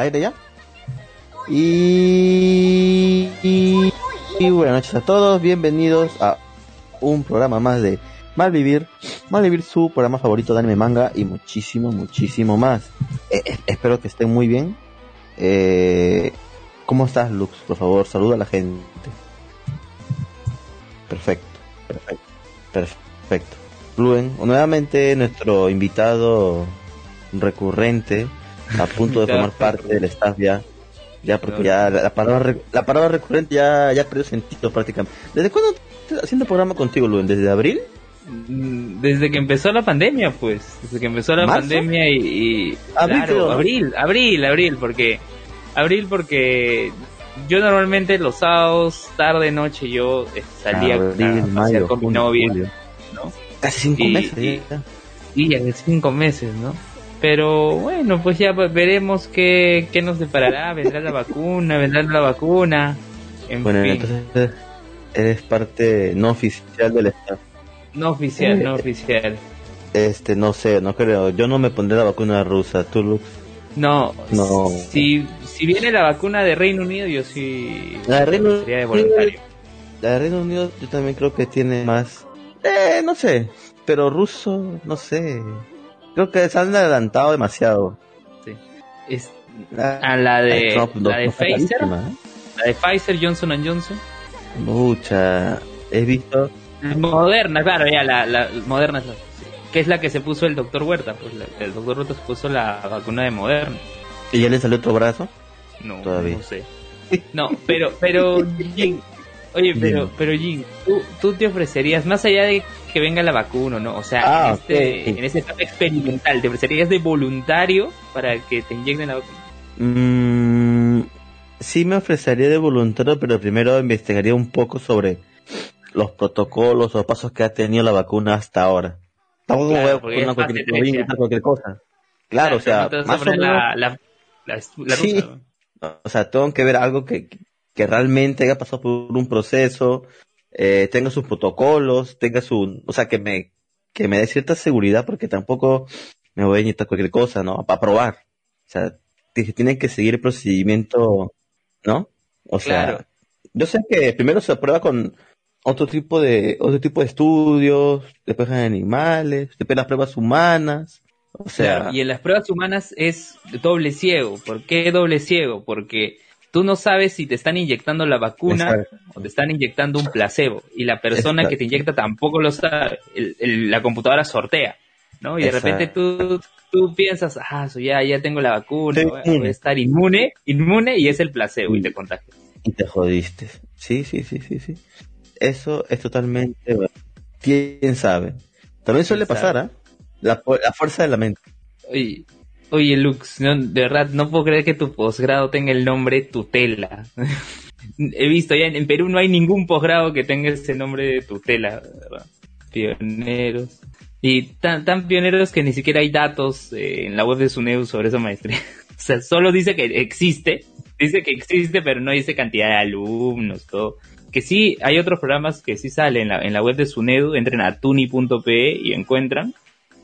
aire ya. Y, y, buenas noches a todos, bienvenidos a un programa más de Malvivir. Malvivir, su programa favorito de anime manga y muchísimo, muchísimo más. Eh, eh, espero que estén muy bien. Eh, ¿Cómo estás, Lux? Por favor, saluda a la gente. Perfecto, perfecto, perfecto. Nuevamente nuestro invitado recurrente, a punto de formar parte del staff ya. Ya, porque ya la, palabra la palabra recurrente ya, ya perdió sentido prácticamente. ¿Desde cuándo estás haciendo programa contigo, Luen? ¿Desde abril? Mm, desde que empezó la pandemia, pues. Desde que empezó la pandemia y. ¿Abril, claro, abril, abril, abril, porque. Abril, porque. Yo normalmente los sábados, tarde, noche, yo eh, salía a, con mi novia. ¿no? Casi cinco meses. Y, ya de cinco meses, ¿no? Pero bueno, pues ya veremos qué, qué nos deparará. Vendrá la vacuna, vendrá la vacuna. En bueno, entonces eres parte no oficial del Estado. No oficial, no oficial. Este, no sé, no creo. Yo no me pondré la vacuna rusa. ¿Tú, Lux? No, no. Si, si viene la vacuna de Reino Unido, yo sí. La de Reino sería de voluntario. La de Reino Unido, yo también creo que tiene más. Eh, no sé. Pero ruso, no sé. Creo que se han adelantado demasiado. Sí. Es, a la de, la de Pfizer. ¿eh? La de Pfizer, Johnson Johnson. Mucha. He visto. Moderna, claro, ya, la, la moderna. Que es la que se puso el doctor Huerta. Pues el doctor Huerta se puso la vacuna de Moderna. ¿Y ya le salió otro brazo? No, Todavía. no sé. No, pero, pero, Oye, pero, pero Jin, ¿tú, ¿tú, te ofrecerías, más allá de que venga la vacuna, ¿no? O sea, en, ah, en este etapa experimental, ¿te ofrecerías de voluntario para que te inyecten la vacuna? Mm, sí me ofrecería de voluntario, pero primero investigaría un poco sobre los protocolos o pasos que ha tenido la vacuna hasta ahora. Tampoco claro, voy a cualquier, cualquier, cosa. Claro, o sea, más o menos... La, la, la, sí. O sea, tengo que ver algo que, que realmente haya pasado por un proceso, eh, tenga sus protocolos, tenga su, o sea, que me, que me dé cierta seguridad porque tampoco me voy a inyectar cualquier cosa, ¿no? Para probar. O sea, tienen que seguir el procedimiento, ¿no? O sea, yo sé que primero se prueba con otro tipo de, otro tipo de estudios, después en animales, después las pruebas humanas. O sea, y en las pruebas humanas es doble ciego. ¿Por qué doble ciego? Porque tú no sabes si te están inyectando la vacuna o te están inyectando un placebo y la persona que te inyecta tampoco lo sabe, la computadora sortea, ¿no? Y de repente tú, tú piensas, ah, ya, ya tengo la vacuna, voy a estar inmune, inmune y es el placebo y te contagias. Y te jodiste. Sí, sí, sí, sí, sí. Eso es totalmente, quién sabe. También suele pasar, ¿ah? La, la fuerza de la mente. Oye, Oye, Lux, de verdad, no puedo creer que tu posgrado tenga el nombre tutela. He visto ya en, Perú no hay ningún posgrado que tenga ese nombre de tutela, ¿verdad? Pioneros. Y tan, pioneros que ni siquiera hay datos eh, en la web de SUNEU sobre esa maestría. o sea, solo dice que existe, dice que existe, pero no dice cantidad de alumnos, todo. Que sí, hay otros programas que sí salen en la, en la web de SUNEDU, entren a tuni.pe y encuentran,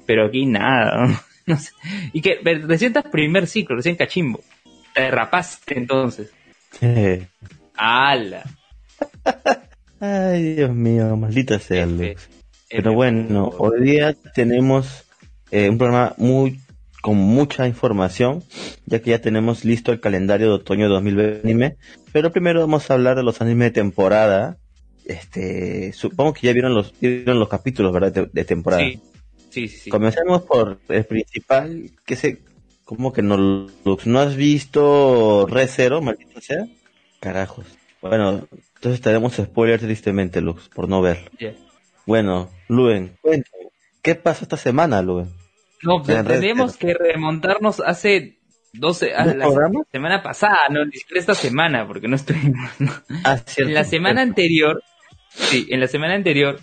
pero aquí nada. no sé. Y que recién estás primer ciclo, recién cachimbo. Te derrapaste entonces. Sí. ¡Hala! Ay, Dios mío, maldita sea, Lux. Pero bueno, hoy día tenemos eh, un programa muy con mucha información, ya que ya tenemos listo el calendario de otoño 2020 Pero primero vamos a hablar de los animes de temporada. Este, supongo que ya vieron los, vieron los capítulos, ¿verdad? De, de temporada. Sí, Comencemos por el principal, que sé, como que no, no has visto Re Zero, maldito sea. Carajos. Bueno, entonces tenemos spoilers tristemente, Lux, por no ver. Bueno, Luen, cuéntame, ¿qué pasó esta semana, Luen? No, pues, tenemos que remontarnos hace 12, a la semana pasada, no, ni siquiera esta semana, porque no estuvimos. Ah, en la semana anterior, sí, en la semana anterior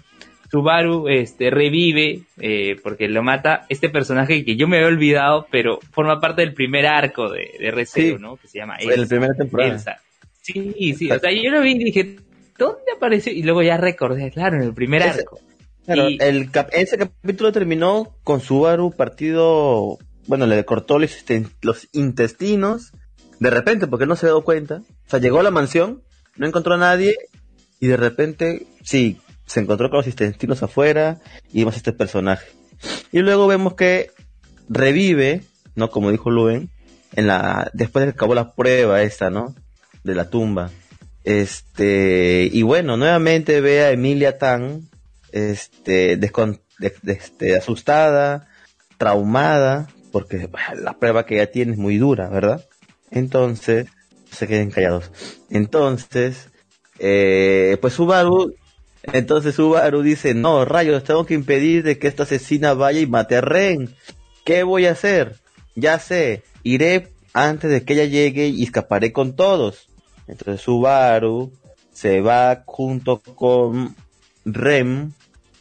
Subaru este, revive, eh, porque lo mata, este personaje que yo me había olvidado, pero forma parte del primer arco de, de ¿no? Que se llama Elsa. El primer temporada. Sí, sí, o sea, yo lo vi y dije, ¿dónde apareció? Y luego ya recordé, claro, en el primer arco. Claro, el ese capítulo terminó con Subaru partido, bueno, le cortó los, intestinos De repente, porque no se dio cuenta. O sea, llegó a la mansión, no encontró a nadie y de repente, sí, se encontró con los intestinos afuera y vemos este personaje. Y luego vemos que revive, ¿no? Como dijo Luen, en la, después de que acabó la prueba esta, ¿no? De la tumba. Este, y bueno, nuevamente ve a Emilia Tan, este, este, asustada, traumada, porque la prueba que ella tiene es muy dura, ¿verdad? Entonces, se queden callados. Entonces, eh, pues Subaru, entonces Subaru dice, no, rayos, tengo que impedir de que esta asesina vaya y mate a Ren. ¿Qué voy a hacer? Ya sé, iré antes de que ella llegue y escaparé con todos. Entonces Subaru se va junto con Rem,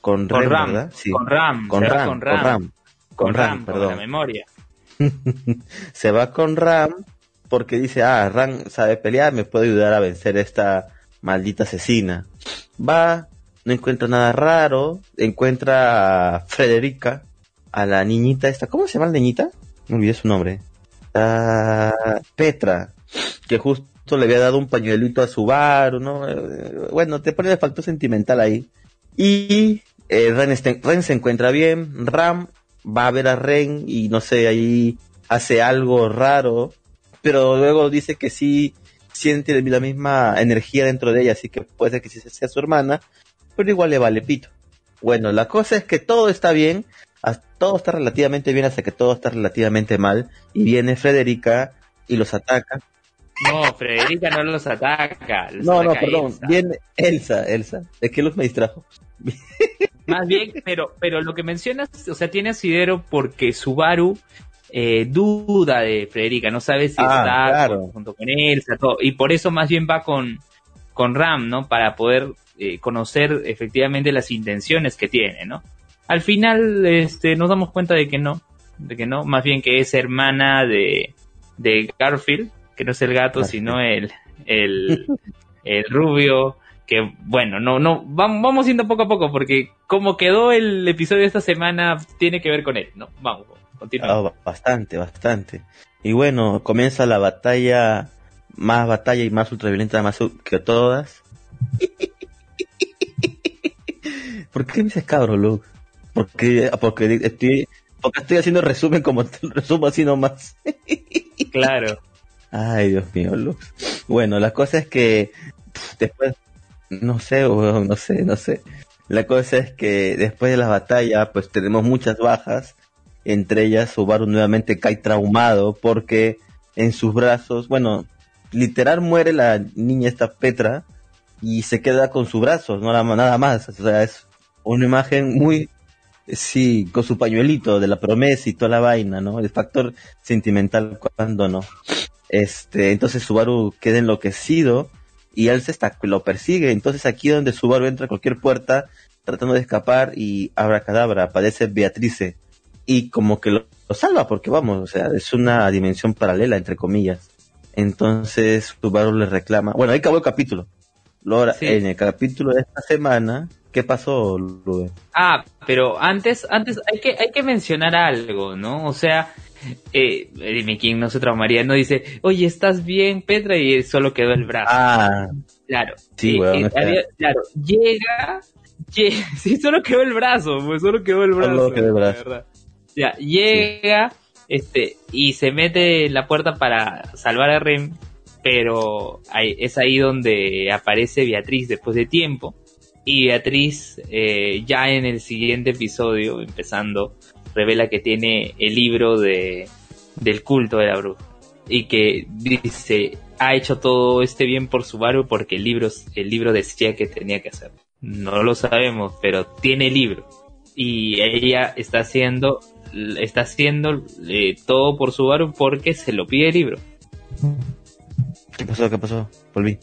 con, Rem, Ram, ¿verdad? Sí. Con Ram, con Ram, con Ram, con Ram, perdón. la memoria. se va con Ram porque dice, ah, Ram sabe pelear, me puede ayudar a vencer a esta maldita asesina. Va, no encuentra nada raro, encuentra a Frederica, a la niñita esta, ¿cómo se llama la niñita? Me olvidé su nombre. Petra, que justo le había dado un pañuelito a su bar, ¿no? Eh, bueno, te pone el factor sentimental ahí. Y eh, Ren, se encuentra bien, Ram va a ver a Ren y no sé, ahí hace algo raro, pero luego dice que sí siente la misma energía dentro de ella, así que puede ser que sí sea su hermana, pero igual le vale pito. Bueno, la cosa es que todo está bien, todo está relativamente bien hasta que todo está relativamente mal y viene Frederica y los ataca. No, Frederica no los ataca. no, no, perdón, viene Elsa, Elsa. Es que los me distrajo. Más bien, pero, pero lo que mencionas, o sea, tiene asidero porque Subaru eh, duda de Frederica, no sabe si ah, está junto con Elsa, todo, y por eso más bien va con, con Ram, ¿no? Para poder eh, conocer efectivamente las intenciones que tiene, ¿no? Al final, este, nos damos cuenta de que no, de que no, más bien que es hermana de, de Garfield, que no es el gato, sino el, el, el rubio, que bueno, no, no, vamos, vamos yendo poco a poco, porque como quedó el episodio de esta semana, tiene que ver con él, ¿no? Vamos, continuamos. Ah, bastante, bastante. Y bueno, comienza la batalla, más batalla y más ultraviolenta más que todas. ¿Por qué me dices cabro, Luke? Porque, porque estoy, porque estoy haciendo resumen como resumo así nomás. claro. Ay, Dios mío, Lux. Bueno, la cosa es que después, no sé, no sé, no sé. La cosa es que después de la batalla, pues tenemos muchas bajas. Entre ellas, Subaru nuevamente cae traumado porque en sus brazos, bueno, literal muere la niña esta Petra y se queda con sus brazos, no nada más. O sea, es una imagen muy, Sí, con su pañuelito de la promesa y toda la vaina, ¿no? El factor sentimental cuando no. Este, entonces Subaru queda enloquecido y él se está, lo persigue. Entonces aquí donde Subaru entra a cualquier puerta tratando de escapar y abra cadabra, aparece Beatrice y como que lo, salva porque vamos, o sea, es una dimensión paralela entre comillas. Entonces Subaru le reclama, bueno, ahí acabó el capítulo. Lora, en el capítulo de esta semana, ¿Qué pasó, Rubén? Ah, pero antes, antes hay que, hay que mencionar algo, ¿no? O sea, eh, dime quién no se traumaría, no dice, oye, ¿estás bien, Petra? Y solo quedó el brazo. Ah, claro. Sí, eh, eh, claro, llega, sí, solo quedó el brazo, pues solo quedó el brazo. Solo quedó el brazo. Ya, llega, este, y se mete en la puerta para salvar a Rem, pero es ahí donde aparece Beatriz después de tiempo y Beatriz, eh, ya en el siguiente episodio, empezando, revela que tiene el libro de, del culto de la bruja. Y que dice, ha hecho todo este bien por su barrio porque el libro, el libro decía que tenía que hacer. No lo sabemos, pero tiene el libro. Y ella está haciendo, está haciendo eh, todo por su barrio porque se lo pide el libro. ¿Qué pasó? ¿Qué pasó? Volví.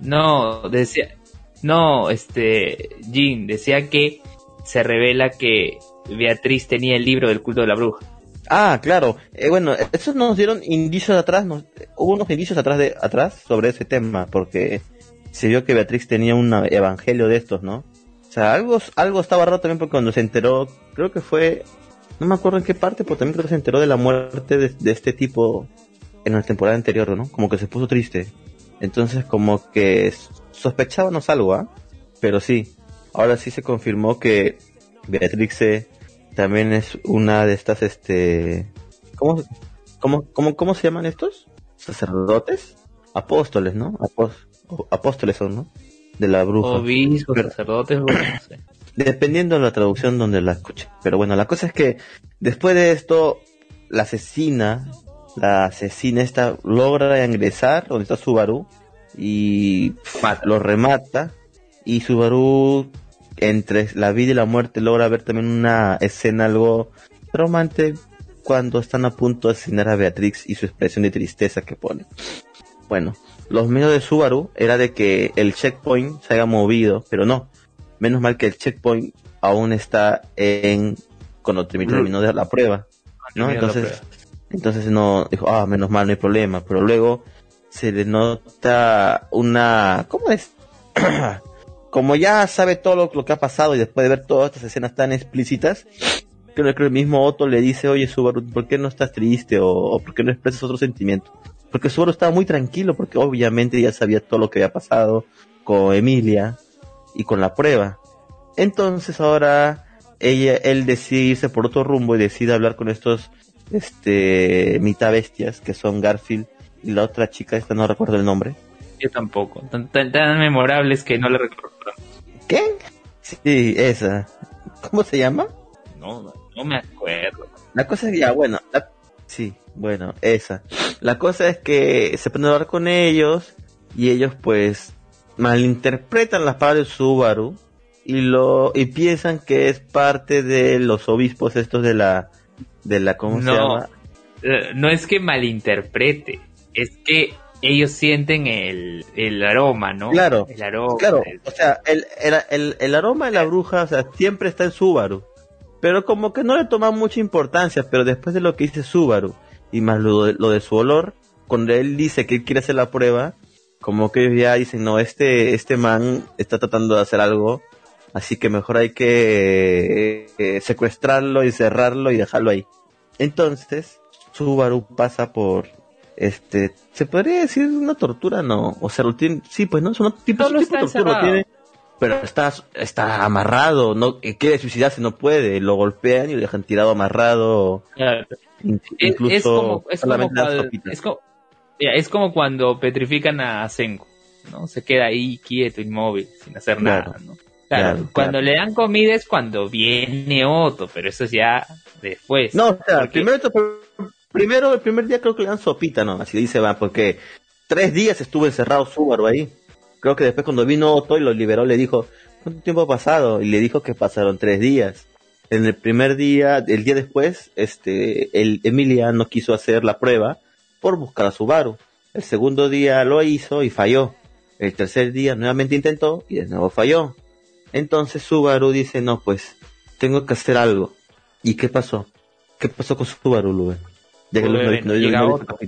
No, decía, no, este, Jean decía que se revela que Beatriz tenía el libro del culto de la bruja. Ah, claro. Eh, bueno, esos nos dieron indicios atrás, hubo unos indicios atrás de atrás sobre ese tema, porque se vio que Beatriz tenía un evangelio de estos, ¿no? O sea, algo, algo estaba raro también porque cuando se enteró, creo que fue, no me acuerdo en qué parte, pero también creo que se enteró de la muerte de, este tipo en la temporada anterior, ¿no? Como que se puso triste. Entonces como que sospechábamos algo, ¿ah? Pero sí, ahora sí se confirmó que Beatrix también es una de estas, este... ¿Cómo, cómo, cómo, cómo se llaman estos? ¿Sacerdotes? Apóstoles, ¿no? apóstoles son, ¿no? De la bruja. Obispos, sacerdotes, no sé. Dependiendo de la traducción donde la escuche. Pero bueno, la cosa es que después de esto, la asesina la asesina esta logra ingresar donde está Subaru y lo remata y Subaru entre la vida y la muerte logra ver también una escena algo traumante cuando están a punto de asesinar a Beatrix y su expresión de tristeza que pone. Bueno, los medios de Subaru era de que el checkpoint se haya movido, pero no. Menos mal que el checkpoint aún está en cuando terminó la prueba, ¿no? Entonces entonces no dijo, ah, menos mal, no hay problema. Pero luego se le nota una, ¿cómo es? Como ya sabe todo lo, que ha pasado y después de ver todas estas escenas tan explícitas, creo que el mismo Otto le dice, oye Subaru, ¿por qué no estás triste? O, ¿por qué no expresas otro sentimiento? Porque Subaru estaba muy tranquilo porque obviamente ya sabía todo lo que había pasado con Emilia y con la prueba. Entonces ahora ella, él decide irse por otro rumbo y decide hablar con estos este mitad bestias que son Garfield y la otra chica esta no recuerdo el nombre. Yo tampoco. Tan, tan, memorables que no le recuerdo. ¿qué? sí esa. ¿cómo se llama? no no me acuerdo. La cosa es ya bueno sí bueno esa. La cosa es que se pueden hablar con ellos y ellos pues malinterpretan las palabras de Subaru y lo y piensan que es parte de los obispos estos de la de la ¿cómo no, se llama? Eh, no es que malinterprete, es que ellos sienten el, el aroma, ¿no? Claro. El aroma. Claro, o sea, el, el, el, aroma de la bruja, o sea, siempre está en Subaru. Pero como que no le toma mucha importancia, pero después de lo que dice Subaru, y más lo de, lo de su olor, cuando él dice que él quiere hacer la prueba, como que ellos ya dicen, no, este, este man está tratando de hacer algo, así que mejor hay que eh, secuestrarlo y cerrarlo y dejarlo ahí. Entonces, Subaru pasa por este, se podría decir una tortura, no, o sea, sí, pues no, es un tipo, de tortura, tiene, pero está, está amarrado, no quiere suicidarse, no puede, lo golpean y lo dejan tirado amarrado. Incluso es, como, es, como cuando, es, como, cuando petrifican a Senko, ¿no? Se queda ahí quieto, inmóvil, sin hacer nada, ¿no? Claro, cuando le dan comida es cuando viene Otto, pero eso es ya después. No, o sea, primero, primero, el primer día creo que le dan sopita, ¿no? Así dice, va, porque tres días estuvo encerrado Subaru ahí. Creo que después cuando vino Otto y lo liberó, le dijo, ¿cuánto tiempo ha pasado? Y le dijo que pasaron tres días. En el primer día, el día después, este, el Emilia no quiso hacer la prueba por buscar a Subaru. El segundo día lo hizo y falló. El tercer día nuevamente intentó y de nuevo falló. Entonces Subaru dice, no, pues tengo que hacer algo. ¿Y qué pasó? ¿Qué pasó con Subaru, Lube? Llega, otro.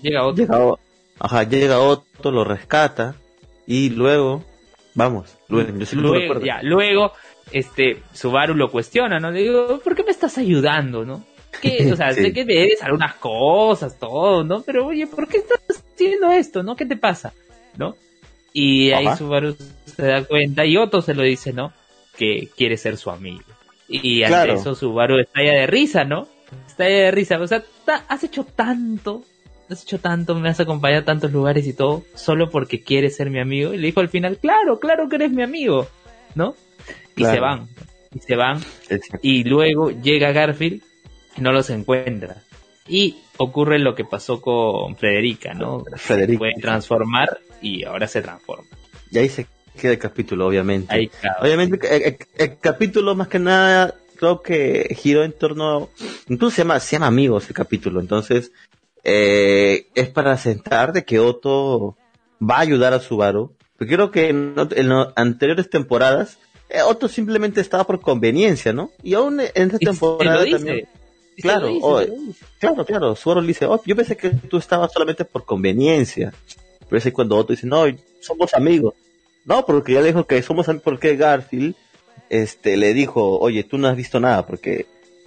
llega ajá, llega otro, lo rescata y luego, vamos, luego, luego, ya, luego, este, Subaru lo cuestiona, ¿no? Le digo, ¿por qué me estás ayudando, no? o sea, sé que debes algunas cosas, todo, ¿no? Pero oye, ¿por qué estás haciendo esto, no? ¿Qué te pasa? ¿No? Y ahí Subaru se da cuenta y Otto se lo dice, ¿no? Que quiere ser su amigo. Y ante eso Subaru estalla de risa, ¿no? De risa. O sea, has hecho tanto, has hecho tanto, me has acompañado a tantos lugares y todo, solo porque quieres ser mi amigo. Y le dijo al final, claro, claro que eres mi amigo, ¿no? Y se van, y se van. Y luego llega Garfield y no los encuentra. Y ocurre lo que pasó con Frederica, ¿no? Frederica. Se puede transformar y ahora se transforma. Y ahí se queda el capítulo, obviamente. obviamente, el, capítulo más que nada creo que giró en torno, incluso se llama, se llama Amigos el capítulo, entonces eh, es para sentar de que Otto va a ayudar a Subaru. Porque creo que en, las anteriores temporadas eh, Otto simplemente estaba por conveniencia, ¿no? Y aún en esta temporada también. Claro, claro, claro. Subaru le dice, oh, yo pensé que tú estabas solamente por conveniencia. Pero es cuando Otto dice, no, somos amigos. No, porque ya le dijo que somos amigos porque Garfield este, le dijo, oye, tú no has visto nada, porque,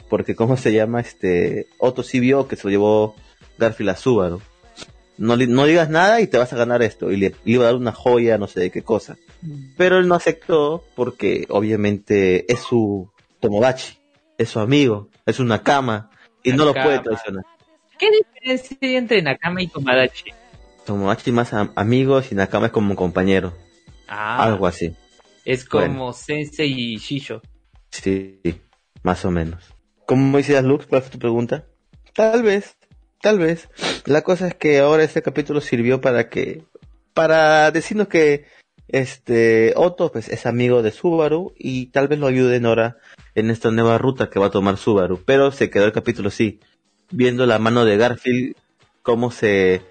porque ¿cómo se llama? Este, Otto sí vio que se lo llevó Garfield a Subaru. no, no digas nada y te vas a ganar esto. Y le, iba a dar una joya, no sé de qué cosa. Mm. Pero él no aceptó porque obviamente es su Tomodachi, es su amigo, es una cama y no lo puede traicionar. ¿Qué diferencia hay entre Nakama y Tomodachi? Tomodachi más amigos y Nakama es como compañero. Ah, Algo así. Es como Sensei y Shisho. Sí, más o menos. ¿Cómo decías, Lux? ¿Cuál fue tu pregunta? Tal vez, tal vez. La cosa es que ahora este capítulo sirvió para que, para decirnos que este Otto pues es amigo de Subaru y tal vez lo ayuden ahora en esta nueva ruta que va a tomar Subaru. Pero se quedó el capítulo sí, viendo la mano de Garfield cómo se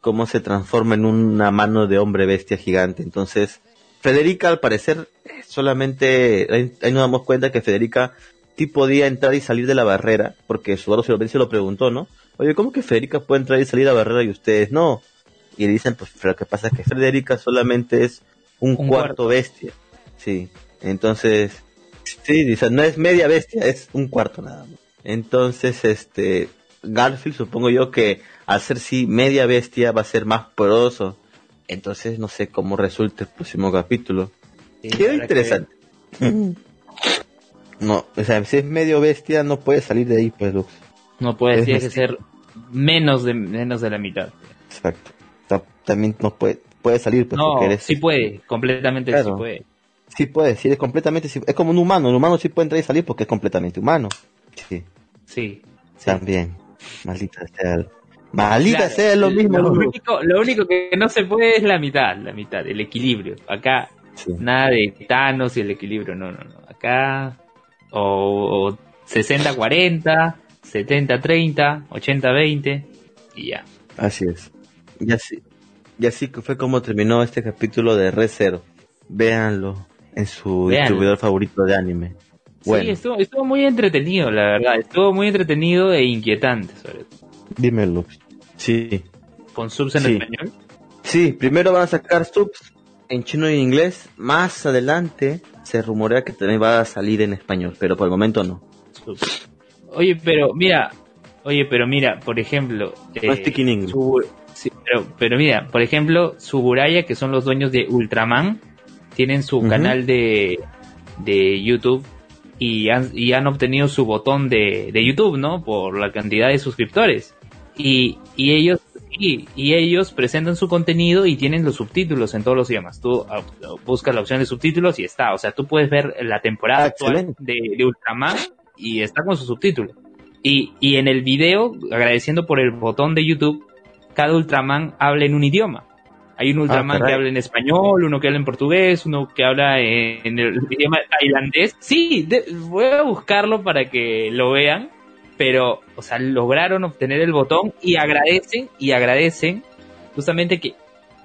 cómo se transforma en una mano de hombre bestia gigante. Entonces, Federica al parecer solamente ahí nos damos cuenta que Federica sí podía entrar y salir de la barrera, porque Subaru se lo, se lo preguntó, ¿no? Oye, ¿cómo que Federica puede entrar y salir de la barrera y ustedes no? Y dicen, pues lo que pasa es que Federica solamente es un, cuarto, bestia. Sí. Entonces, sí, dice, no es media bestia, es un cuarto nada más. Entonces, este, Garfield supongo yo que al ser sí media bestia va a ser más poderoso entonces no sé cómo resulta el próximo capítulo. Qué interesante. no, o sea, si es medio bestia no puede salir de ahí, pues Lux. No puede, tiene que ser menos de menos de la mitad. Exacto. También no puede puede salir pues no, sí puede, completamente sí puede. Sí puede, sí es completamente es como un humano, un humano sí puede entrar y salir porque es completamente humano. Sí. Sí. También. Maldita sea. Maldita sea lo mismo. Lo único, lo único, que no se puede es la mitad, la mitad, el equilibrio. Acá nada de Thanos y el equilibrio, no, no, no. Acá o, 60-40, 70-30, 80-20 y ya. Así es. Y así, y así fue como terminó este capítulo de Re Zero. Véanlo en su distribuidor favorito de anime. Sí, estuvo, estuvo muy entretenido, la verdad. Estuvo muy entretenido e inquietante, sobre todo. Dímelo. Sí. ¿Con subs en español? Sí, primero van a sacar subs en chino y en inglés. Más adelante se rumorea que también va a salir en español, pero por el momento no. Oye, pero mira, oye, pero mira, por ejemplo, eh, pero, pero, mira, por ejemplo, Suburaya, que son los dueños de Ultraman, tienen su canal de, de YouTube y han, y han obtenido su botón de, de YouTube, ¿no? Por la cantidad de suscriptores. Y, y ellos y, y, ellos presentan su contenido y tienen los subtítulos en todos los idiomas. Tú ah, buscas la opción de subtítulos y está. O sea, tú puedes ver la temporada ah, actual de, de, Ultraman y está con su subtítulo. Y, y en el video, agradeciendo por el botón de YouTube, cada Ultraman habla en un idioma. Hay un ah, Ultraman que habla en español, uno que habla en portugués, uno que habla en, el idioma tailandés. Sí, voy a buscarlo para que lo vean pero, o sea, lograron obtener el botón y agradecen, y agradecen justamente que,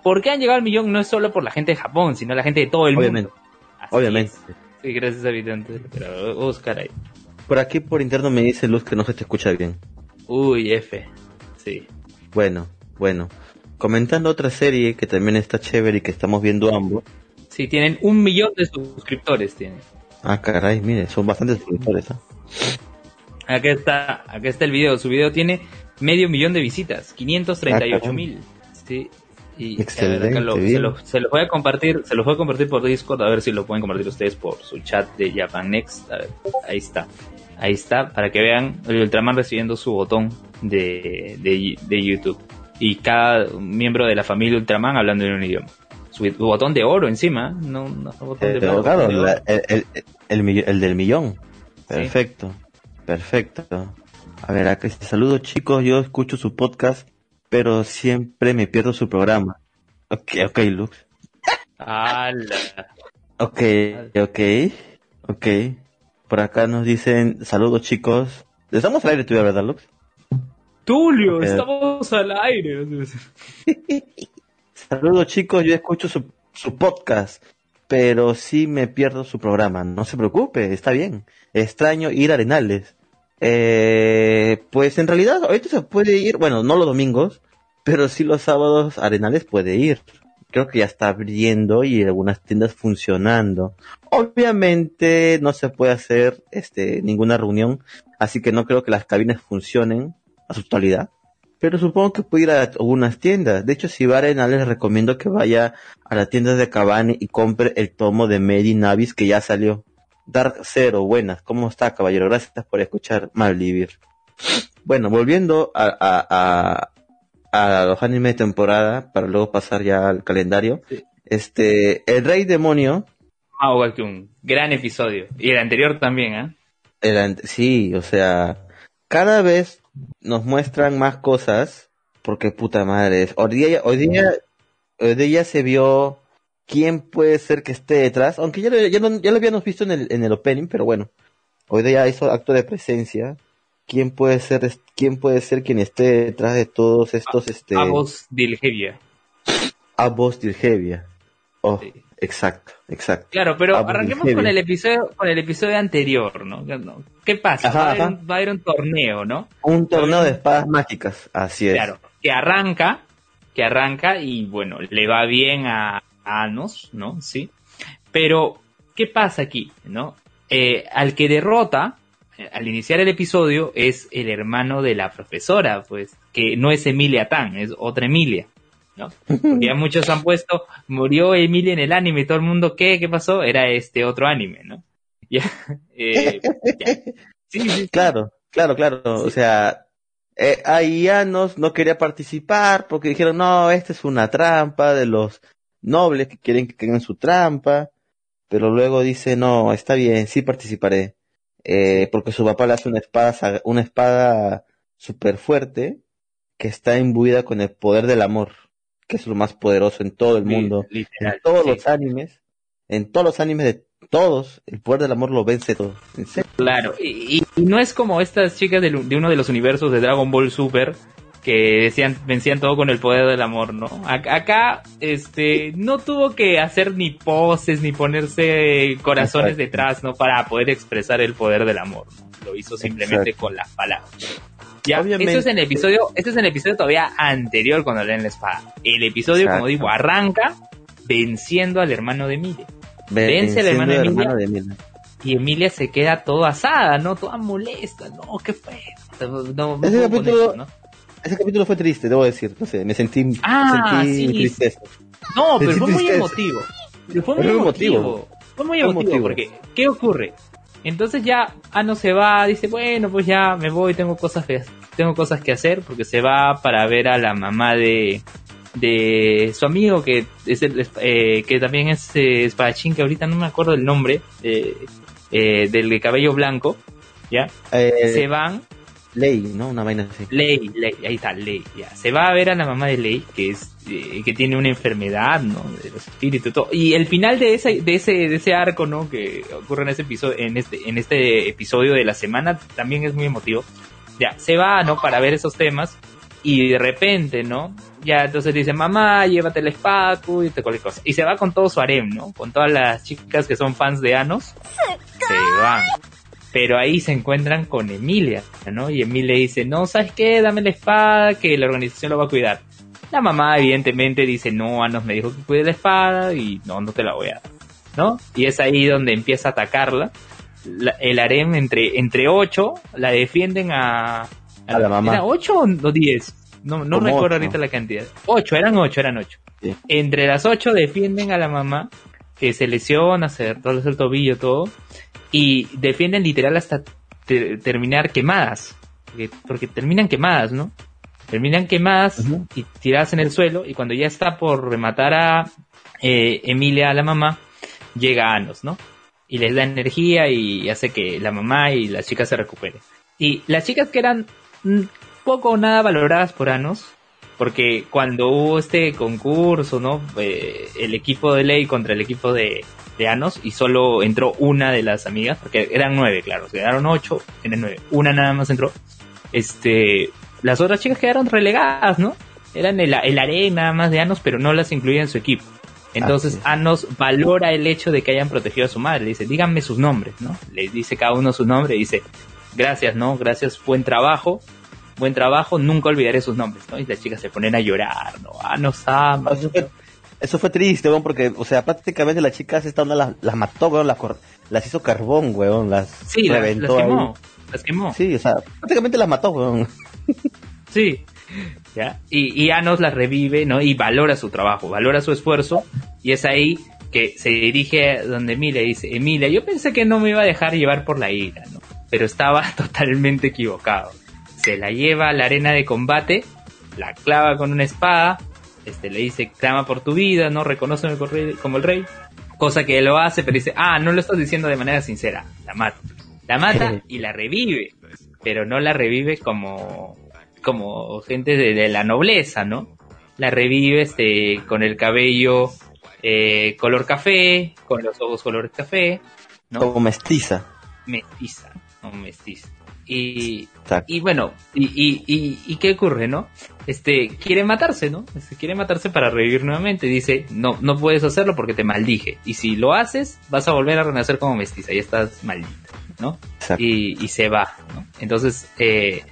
¿por qué han llegado al millón? No es solo por la gente de Japón, sino la gente de todo el mundo. Obviamente. Sí, gracias a pero Oscar ahí. Por aquí por interno me dice Luz que no se te escucha bien. Uy, F. Sí. Bueno, bueno. Comentando otra serie que también está chévere y que estamos viendo ambos. Sí, tienen un millón de suscriptores, tienen. Ah, caray, mire, son bastantes suscriptores. ¿eh? Acá está, acá está el video. Su video tiene medio millón de visitas, 538 mil. Sí. Y Excelente, se, los voy a compartir, se los voy a compartir por Discord, a ver si lo pueden compartir ustedes por su chat de Japan Next. A ver, ahí está. Ahí está, para que vean el Ultraman recibiendo su botón de, de, YouTube. Y cada miembro de la familia Ultraman hablando en un idioma. Su, botón de oro encima, no, no botón de, el, el, el, del millón. Perfecto. Perfecto. A ver, acá saludo chicos, yo escucho su podcast, pero siempre me pierdo su programa. Ok, ok, Lux. Ok, ok, ok. Por acá nos dicen, saludos chicos. Estamos al aire tú, ¿verdad, Lux? Tulio, estamos al aire. saludos chicos, yo escucho su, su podcast, pero sí me pierdo su programa. No se preocupe, está bien. Extraño ir a Arenales. Eh, pues en realidad ahorita se puede ir, bueno, no los domingos, pero sí los sábados Arenales puede ir. Creo que ya está abriendo y algunas tiendas funcionando. Obviamente no se puede hacer este ninguna reunión, así que no creo que las cabinas funcionen a su totalidad. pero supongo que puede ir a algunas tiendas. De hecho, si va a les recomiendo que vaya a la tienda de Cabani y compre el tomo de Made in Abyss que ya salió. Dark Zero, buenas. ¿Cómo está, caballero? Gracias por escuchar Malvivir. Bueno, volviendo a, a, a, a, los animes de temporada, para luego pasar ya al calendario. Este, El Rey Demonio. Ah, un gran episodio. Y el anterior también, ¿eh? El, sí, o sea, cada vez nos muestran más cosas, porque puta madre, hoy día, hoy día, hoy día se vio quién puede ser que esté detrás, aunque ya, ya, lo habíamos visto en el, en el opening, pero bueno, hoy día hizo acto de presencia, quién puede ser, quién puede ser quien esté detrás de todos estos, a, este... Abos Dilgevia. Abos Dilgevia. Oh, exacto, exacto. Claro, pero arranquemos con el episodio, con el episodio anterior, ¿no? ¿Qué pasa? va, a haber un, torneo, ¿no? Un torneo de espadas mágicas, así es. Claro, que arranca, que arranca y bueno, le va bien a Anos, ¿no? Sí. Pero, ¿qué pasa aquí, no? Eh, al que derrota, eh, al iniciar el episodio, es el hermano de la profesora, pues, que no es Emilia Tan, es otra Emilia. ¿no? ya muchos han puesto, murió Emilia en el anime, y todo el mundo, ¿qué? ¿Qué pasó? Era este otro anime, ¿no? Ya, eh, Sí, Claro, claro, claro. O sea, eh, ahí ya no, no quería participar porque dijeron, no, esta es una trampa de los nobles que quieren que tengan su trampa. Pero luego dice, no, está bien, sí participaré. Eh, porque su papá le hace una espada, una espada súper fuerte que está imbuida con el poder del amor que es lo más poderoso en todo el mundo, en todos los animes, en todos los animes de todos, el poder del amor lo vence todo. Claro, y, no es como estas chicas de, uno de los universos de Dragon Ball Super que decían, vencían todo con el poder del amor, ¿no? acá, este, no tuvo que hacer ni poses ni ponerse corazones detrás, ¿no? Para poder expresar el poder del amor, Lo hizo simplemente con las palabras. Ya, Obviamente. es el episodio, este es el episodio todavía anterior cuando leen la espada. El episodio, como digo, arranca venciendo al hermano de Emilia. Vence al hermano, de, Emilia, Y Emilia se queda toda asada, ¿no? Toda molesta, ¿no? ¿Qué fue? No, ese, capítulo, ese capítulo fue triste, debo decir. No sé, me sentí, ah, sentí sí. tristeza. No, pero fue muy emotivo. fue muy emotivo. Fue muy emotivo, porque ¿qué ocurre? Entonces ya Ano se va, dice, bueno, pues ya me voy, tengo cosas que, tengo cosas que hacer, porque se va para ver a la mamá de, de su amigo, que es eh, que también es eh, espadachín, que ahorita no me acuerdo el nombre, eh, del de cabello blanco, ¿ya? se van Ley, ¿no? Una vaina así. Ley, Ley, ahí está, Ley, ya. Se va a ver a la mamá de Ley, que es, eh, que tiene una enfermedad, ¿no? De los espíritus y todo. Y el final de ese, de ese, de ese arco, ¿no? Que ocurre en ese episodio, en este, en este episodio de la semana, también es muy emotivo. Ya, se va, ¿no? Para ver esos temas. Y de repente, ¿no? Ya entonces dice, mamá, llévate el espacio y te cualquier cosa. Y se va con todo su harem, ¿no? Con todas las chicas que son fans de Anos. Se van. Pero ahí se encuentran con Emilia, ¿no? Y Emilia dice, no, ¿sabes qué? Dame la espada, que la organización lo va a cuidar. La mamá evidentemente dice, no, Anos me dijo que cuide la espada y no, no te la voy a dar, ¿no? Y es ahí donde empieza a atacarla. el harem entre, entre ocho la defienden a... A, la mamá. ¿Era ocho o diez? No, no recuerdo ahorita la cantidad. Ocho, eran ocho, eran ocho. Entre las ocho defienden a la mamá que se lesiona, se roza el tobillo, todo y defienden literal hasta terminar quemadas, porque, terminan quemadas, ¿no? Terminan quemadas y tiradas en el suelo y cuando ya está por rematar a eh, Emilia, a la mamá, llega Anos, ¿no? Y les da energía y hace que la mamá y las chicas se recuperen. Y las chicas que eran poco o nada valoradas por Anos, porque cuando hubo este concurso, ¿no? Eh, el equipo de Ley contra el equipo de, de Anos y solo entró una de las amigas, porque eran nueve, claro, quedaron ocho, eran nueve, una nada más entró. Este, las otras chicas quedaron relegadas, ¿no? Eran el, el arena nada más de Anos, pero no las incluía en su equipo. Entonces Anos valora el hecho de que hayan protegido a su madre, le dice, díganme sus nombres, ¿no? Le dice cada uno su nombre dice, gracias, ¿no? Gracias, buen trabajo, buen trabajo, nunca olvidaré sus nombres, ¿no? Y las chicas se ponen a llorar, ¿no? Anos ama. Eso fue triste, weón, porque, o sea, prácticamente las chicas esta onda las, las mató, weón, las, las hizo carbón, weón, las sí, reventó. Las, quemó, las quemó. Sí, o sea, prácticamente las mató, weón. Sí, ¿Ya? Y, y Anos la revive, ¿no? Y valora su trabajo, valora su esfuerzo, y es ahí que se dirige donde Emilia y dice, Emilia, yo pensé que no me iba a dejar llevar por la ira, ¿no? Pero estaba totalmente equivocado. Se la lleva a la arena de combate, la clava con una espada, este, le dice, clama por tu vida, ¿no? Reconóceme como el rey. Cosa que él lo hace, pero dice, ah, no lo estás diciendo de manera sincera, la mata. La mata y la revive, pero no la revive como, como gente de, la nobleza, ¿no? La revive este, con el cabello eh, color café, con los ojos color café, ¿no? Como mestiza. Mestiza, no mestiza. Y, y bueno, y, y, y, qué ocurre, no? Este, quiere matarse, ¿no? Este, quiere matarse para revivir nuevamente. Dice, no, no puedes hacerlo porque te maldije. Y si lo haces, vas a volver a renacer como mestiza y estás maldita, ¿no? Y, y se va, ¿no? Entonces, eh,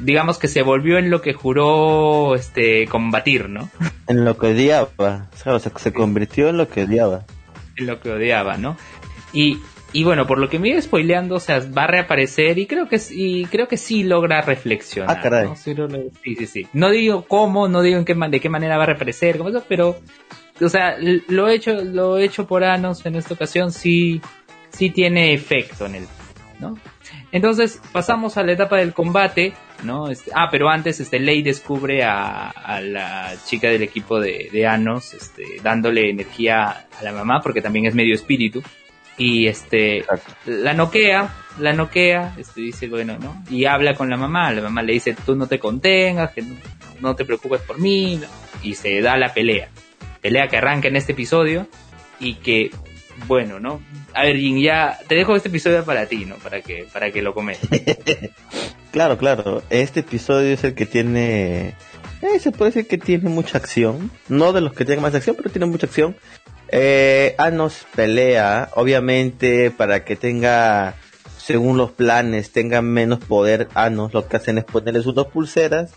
digamos que se volvió en lo que juró este combatir, ¿no? En lo que odiaba, o sea, se convirtió en lo que odiaba. En lo que odiaba, ¿no? Y, y bueno, por lo que me iba spoileando, o sea, va a reaparecer y creo que y creo que sí logra reflexionar. Ah, caray. ¿no? Sí, sí, sí. No digo cómo, no digo en qué, de qué manera va a reaparecer, como eso, pero, o sea, lo hecho, lo hecho por Anos en esta ocasión sí, sí tiene efecto en él, ¿no? Entonces pasamos a la etapa del combate, ¿no? Este, ah, pero antes este Ley descubre a, la chica del equipo de, de, Anos, este, dándole energía a la mamá porque también es medio espíritu y este la noquea, la noquea, este dice bueno, ¿no? Y habla con la mamá, la mamá le dice tú no te contengas, que no, te preocupes por mí y se da la pelea, pelea que arranca en este episodio y que bueno, ¿no? A ver, Jin, ya te dejo este episodio para ti, ¿no? Para que, para que lo comentes. claro, claro. Este episodio es el que tiene. Eh, se puede decir que tiene mucha acción. No de los que tienen más acción, pero tiene mucha acción. Eh, Anos pelea, obviamente, para que tenga, según los planes, tenga menos poder. Anos lo que hacen es ponerle sus dos pulseras,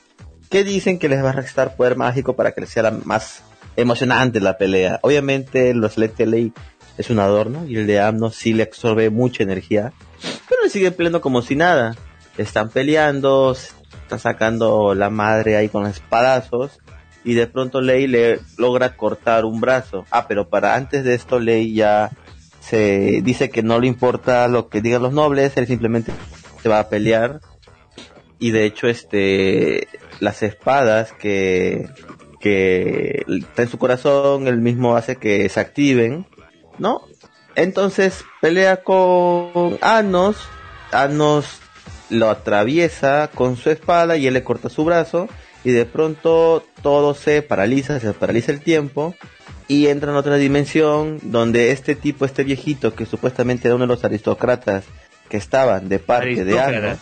que dicen que les va a restar poder mágico para que les sea más emocionante la pelea. Obviamente, los Ley es un adorno y el de Amno sí le absorbe mucha energía, pero le sigue peleando como si nada. Están peleando, está sacando la madre ahí con espadazos y de pronto Ley le logra cortar un brazo. Ah, pero para antes de esto Ley ya se dice que no le importa lo que digan los nobles, él simplemente se va a pelear y de hecho este las espadas que que está en su corazón, él mismo hace que se activen ¿no? Entonces pelea con Anos, Anos lo atraviesa con su espada y él le corta su brazo y de pronto todo se paraliza, se paraliza el tiempo y entra en otra dimensión donde este tipo, este viejito que supuestamente era uno de los aristócratas que estaban de parte de Anos,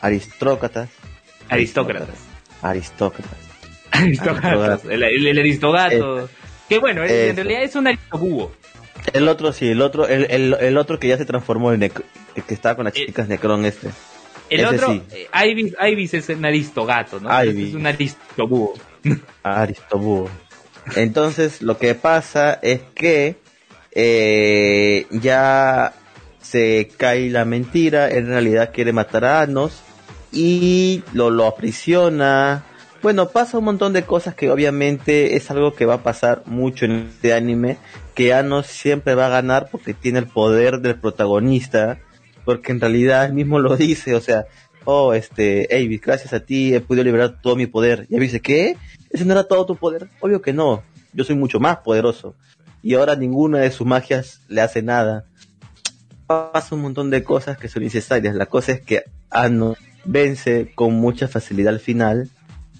aristócratas, aristócratas, aristócratas, aristócratas, el, el, aristogato, eh, que bueno, en realidad es un aristobúo. El otro sí, el otro, el, el, el otro que ya se transformó en el que estaba con las eh, chicas Necron este. El otro, sí. Eh, Ibis, Ibis, es un aristogato, ¿no? Ibis. Es un. Aristobúo. Entonces, lo que pasa es que eh, ya se cae la mentira, en realidad quiere matar a Anos y lo, lo aprisiona. Bueno, pasa un montón de cosas que obviamente es algo que va a pasar mucho en este anime que Anos siempre va a ganar porque tiene el poder del protagonista, porque en realidad él mismo lo dice, o sea, oh, este, Avis, gracias a ti he podido liberar todo mi poder. Y Avis dice, ¿qué? ¿Ese no era todo tu poder? Obvio que no, yo soy mucho más poderoso. Y ahora ninguna de sus magias le hace nada. Pasa un montón de cosas que son necesarias. La cosa es que Anos vence con mucha facilidad al final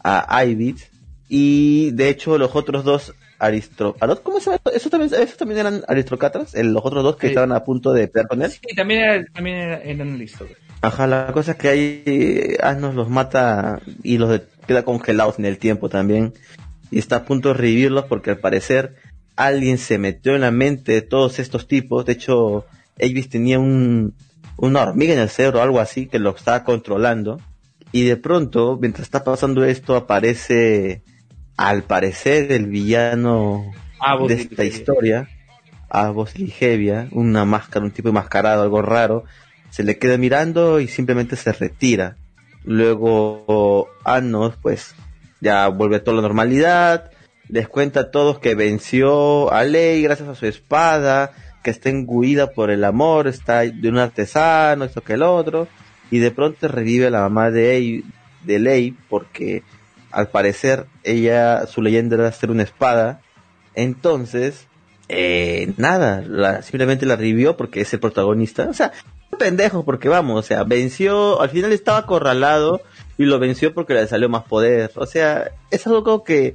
a Ibis. Y de hecho los otros dos Aristro... ¿Cómo se llama? ¿Eso también, ¿Eso también eran aristócratas? ¿Los otros dos que estaban a punto de pelear con él? Sí, también, también eran aristócratas. Ajá, la cosa es que ahí Asnos los mata y los queda congelados en el tiempo también. Y está a punto de revivirlos porque al parecer alguien se metió en la mente de todos estos tipos. De hecho, Avis tenía un, una hormiga en el cerebro o algo así que lo estaba controlando. Y de pronto, mientras está pasando esto, aparece al parecer el villano de esta historia, Avos Ligevia, una máscara, un tipo enmascarado, algo raro, se le queda mirando y simplemente se retira. Luego Anos, pues, ya vuelve a toda la normalidad, les cuenta a todos que venció a Ley gracias a su espada, que está enguida por el amor, está de un artesano, esto que el otro, y de pronto revive a la mamá de, de Ley porque al parecer ella, su leyenda era ser una espada, entonces, eh, nada, la, simplemente la revivió porque es el protagonista, o sea, pendejo porque vamos, o sea, venció, al final estaba acorralado y lo venció porque le salió más poder, o sea, es algo que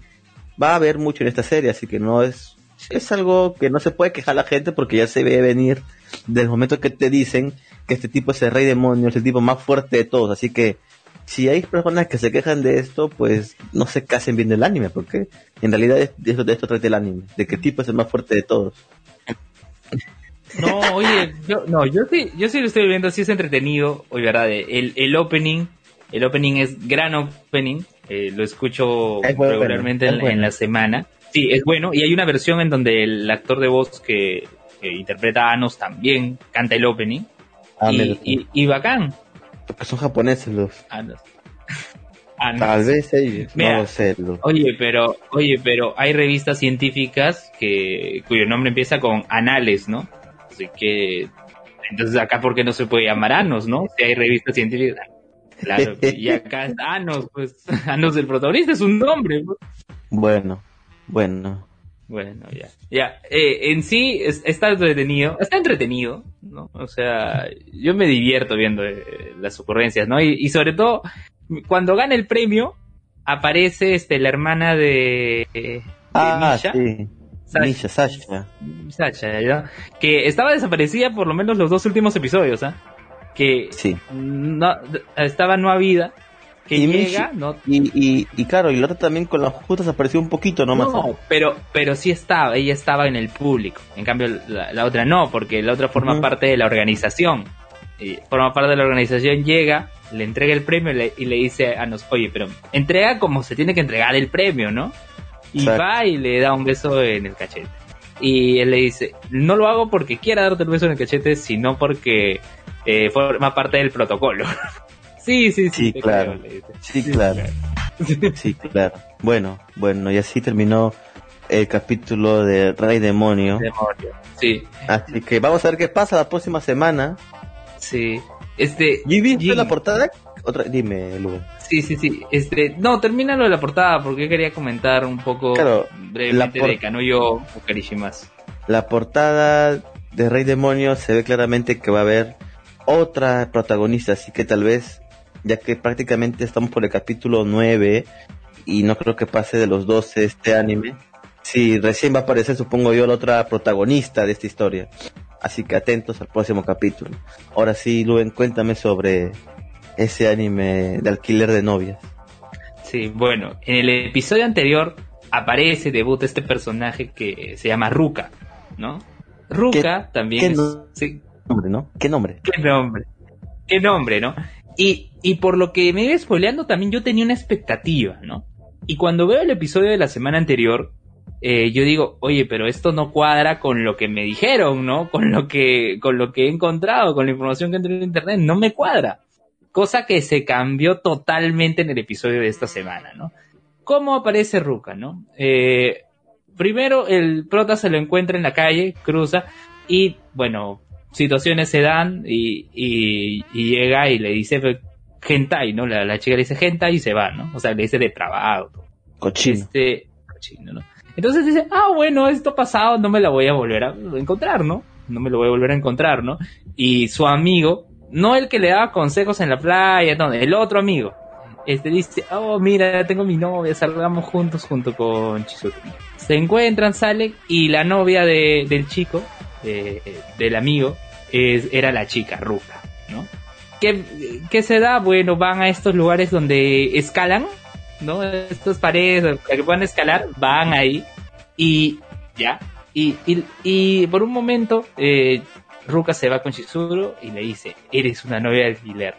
va a haber mucho en esta serie, así que no es, es algo que no se puede quejar la gente porque ya se ve venir desde el momento que te dicen que este tipo es el rey demonio, es el tipo más fuerte de todos, así que si hay personas que se quejan de esto, pues no se casen viendo el anime, porque en realidad de esto, de esto trata el anime, de qué tipo es el más fuerte de todos. No, oye, yo, no, yo sí, yo sí lo estoy viendo, sí es entretenido, oye, verdad, el, el opening, el opening es gran opening, eh, lo escucho regularmente en, la semana. Sí, es bueno. Y hay una versión en donde el actor de voz que, interpreta a Anos también canta el opening. Ah, y, y, bacán. Porque son japoneses los. Anos. Tal vez ellos, no lo Oye, pero, oye, pero hay revistas científicas que, cuyo nombre empieza con anales, ¿no? Así que, entonces acá, ¿por qué no se puede llamar Anos, no? Si hay revistas científicas. Claro, y acá Anos, pues Anos el protagonista es un nombre. Pues. Bueno, bueno. Bueno, ya. Ya, eh, en sí está entretenido, está entretenido, ¿no? O sea, yo me divierto viendo eh, las ocurrencias, ¿no? Y, sobre todo, cuando gana el premio, aparece este la hermana de, de ah, Sí. Misha, Sasha. Sasha, ¿ya? Que estaba desaparecida por lo menos los dos últimos episodios, ¿ah? que sí. no, estaba no vida que llega, ¿no? Y, y, claro, y la otra también con las justas apareció un poquito nomás. No, pero, pero sí estaba, ella estaba en el público. En cambio, la, otra no, porque la otra forma parte de la organización. Y forma parte de la organización, llega, le entrega el premio y le dice a nos, oye, pero entrega como se tiene que entregar el premio, ¿no? Y va y le da un beso en el cachete. Y él le dice, no lo hago porque quiera darte el beso en el cachete, sino porque eh, forma parte del protocolo. sí, sí, sí. Sí, claro. sí, claro. sí, claro. Bueno, bueno, y así terminó el capítulo de Rey Demonio. Demonio, sí. Así que vamos a ver qué pasa la próxima semana. Sí. Este. ¿Y viste la portada? Otra, dime, Lugo. Sí, sí, sí. Este, no, termina lo de la portada porque quería comentar un poco claro, brevemente de Okarishimas. La portada de Rey Demonio se ve claramente que va a haber otra protagonista, así que tal vez, ya que prácticamente estamos por el capítulo 9 y no creo que pase de los 12 este anime, sí, recién va a aparecer, supongo yo, la otra protagonista de esta historia. Así que atentos al próximo capítulo. Ahora sí, Luen, cuéntame sobre ese anime de alquiler de novias. Sí, bueno, en el episodio anterior aparece, debuta este personaje que se llama Ruka, ¿no? Ruka también nombre, ¿no? ¿Qué nombre? ¿Qué nombre? ¿Qué nombre, no? Y, y por lo que me iba spoileando también yo tenía una expectativa, ¿no? Y cuando veo el episodio de la semana anterior, eh, yo digo, oye, pero esto no cuadra con lo que me dijeron, ¿no? Con lo que, con lo que he encontrado, con la información que entré en internet, no me cuadra. Cosa que se cambió totalmente en el episodio de esta semana, ¿no? ¿Cómo aparece Ruka, no? Eh, primero el prota se lo encuentra en la calle, cruza, y bueno, situaciones se dan y, llega y le dice hentai, ¿no? La, chica le dice hentai y se va, ¿no? O sea, le dice de trabajo. Cochino. Este, cochino, ¿no? Entonces dice, ah, bueno, esto pasado no me la voy a volver a encontrar, ¿no? No me lo voy a volver a encontrar, ¿no? Y su amigo, no el que le daba consejos en la playa, no, el otro amigo, este dice, oh, mira, tengo mi novia, salgamos juntos junto con Chizuru. Se encuentran, salen, y la novia de, del chico del amigo es, era la chica, Ruka, ¿no? ¿Qué, se da? Bueno, van a estos lugares donde escalan, ¿no? Estas paredes que puedan escalar, van ahí y ya. Y, y, por un momento, eh, Ruka se va con Chizuru y le dice, eres una novia de alquiler.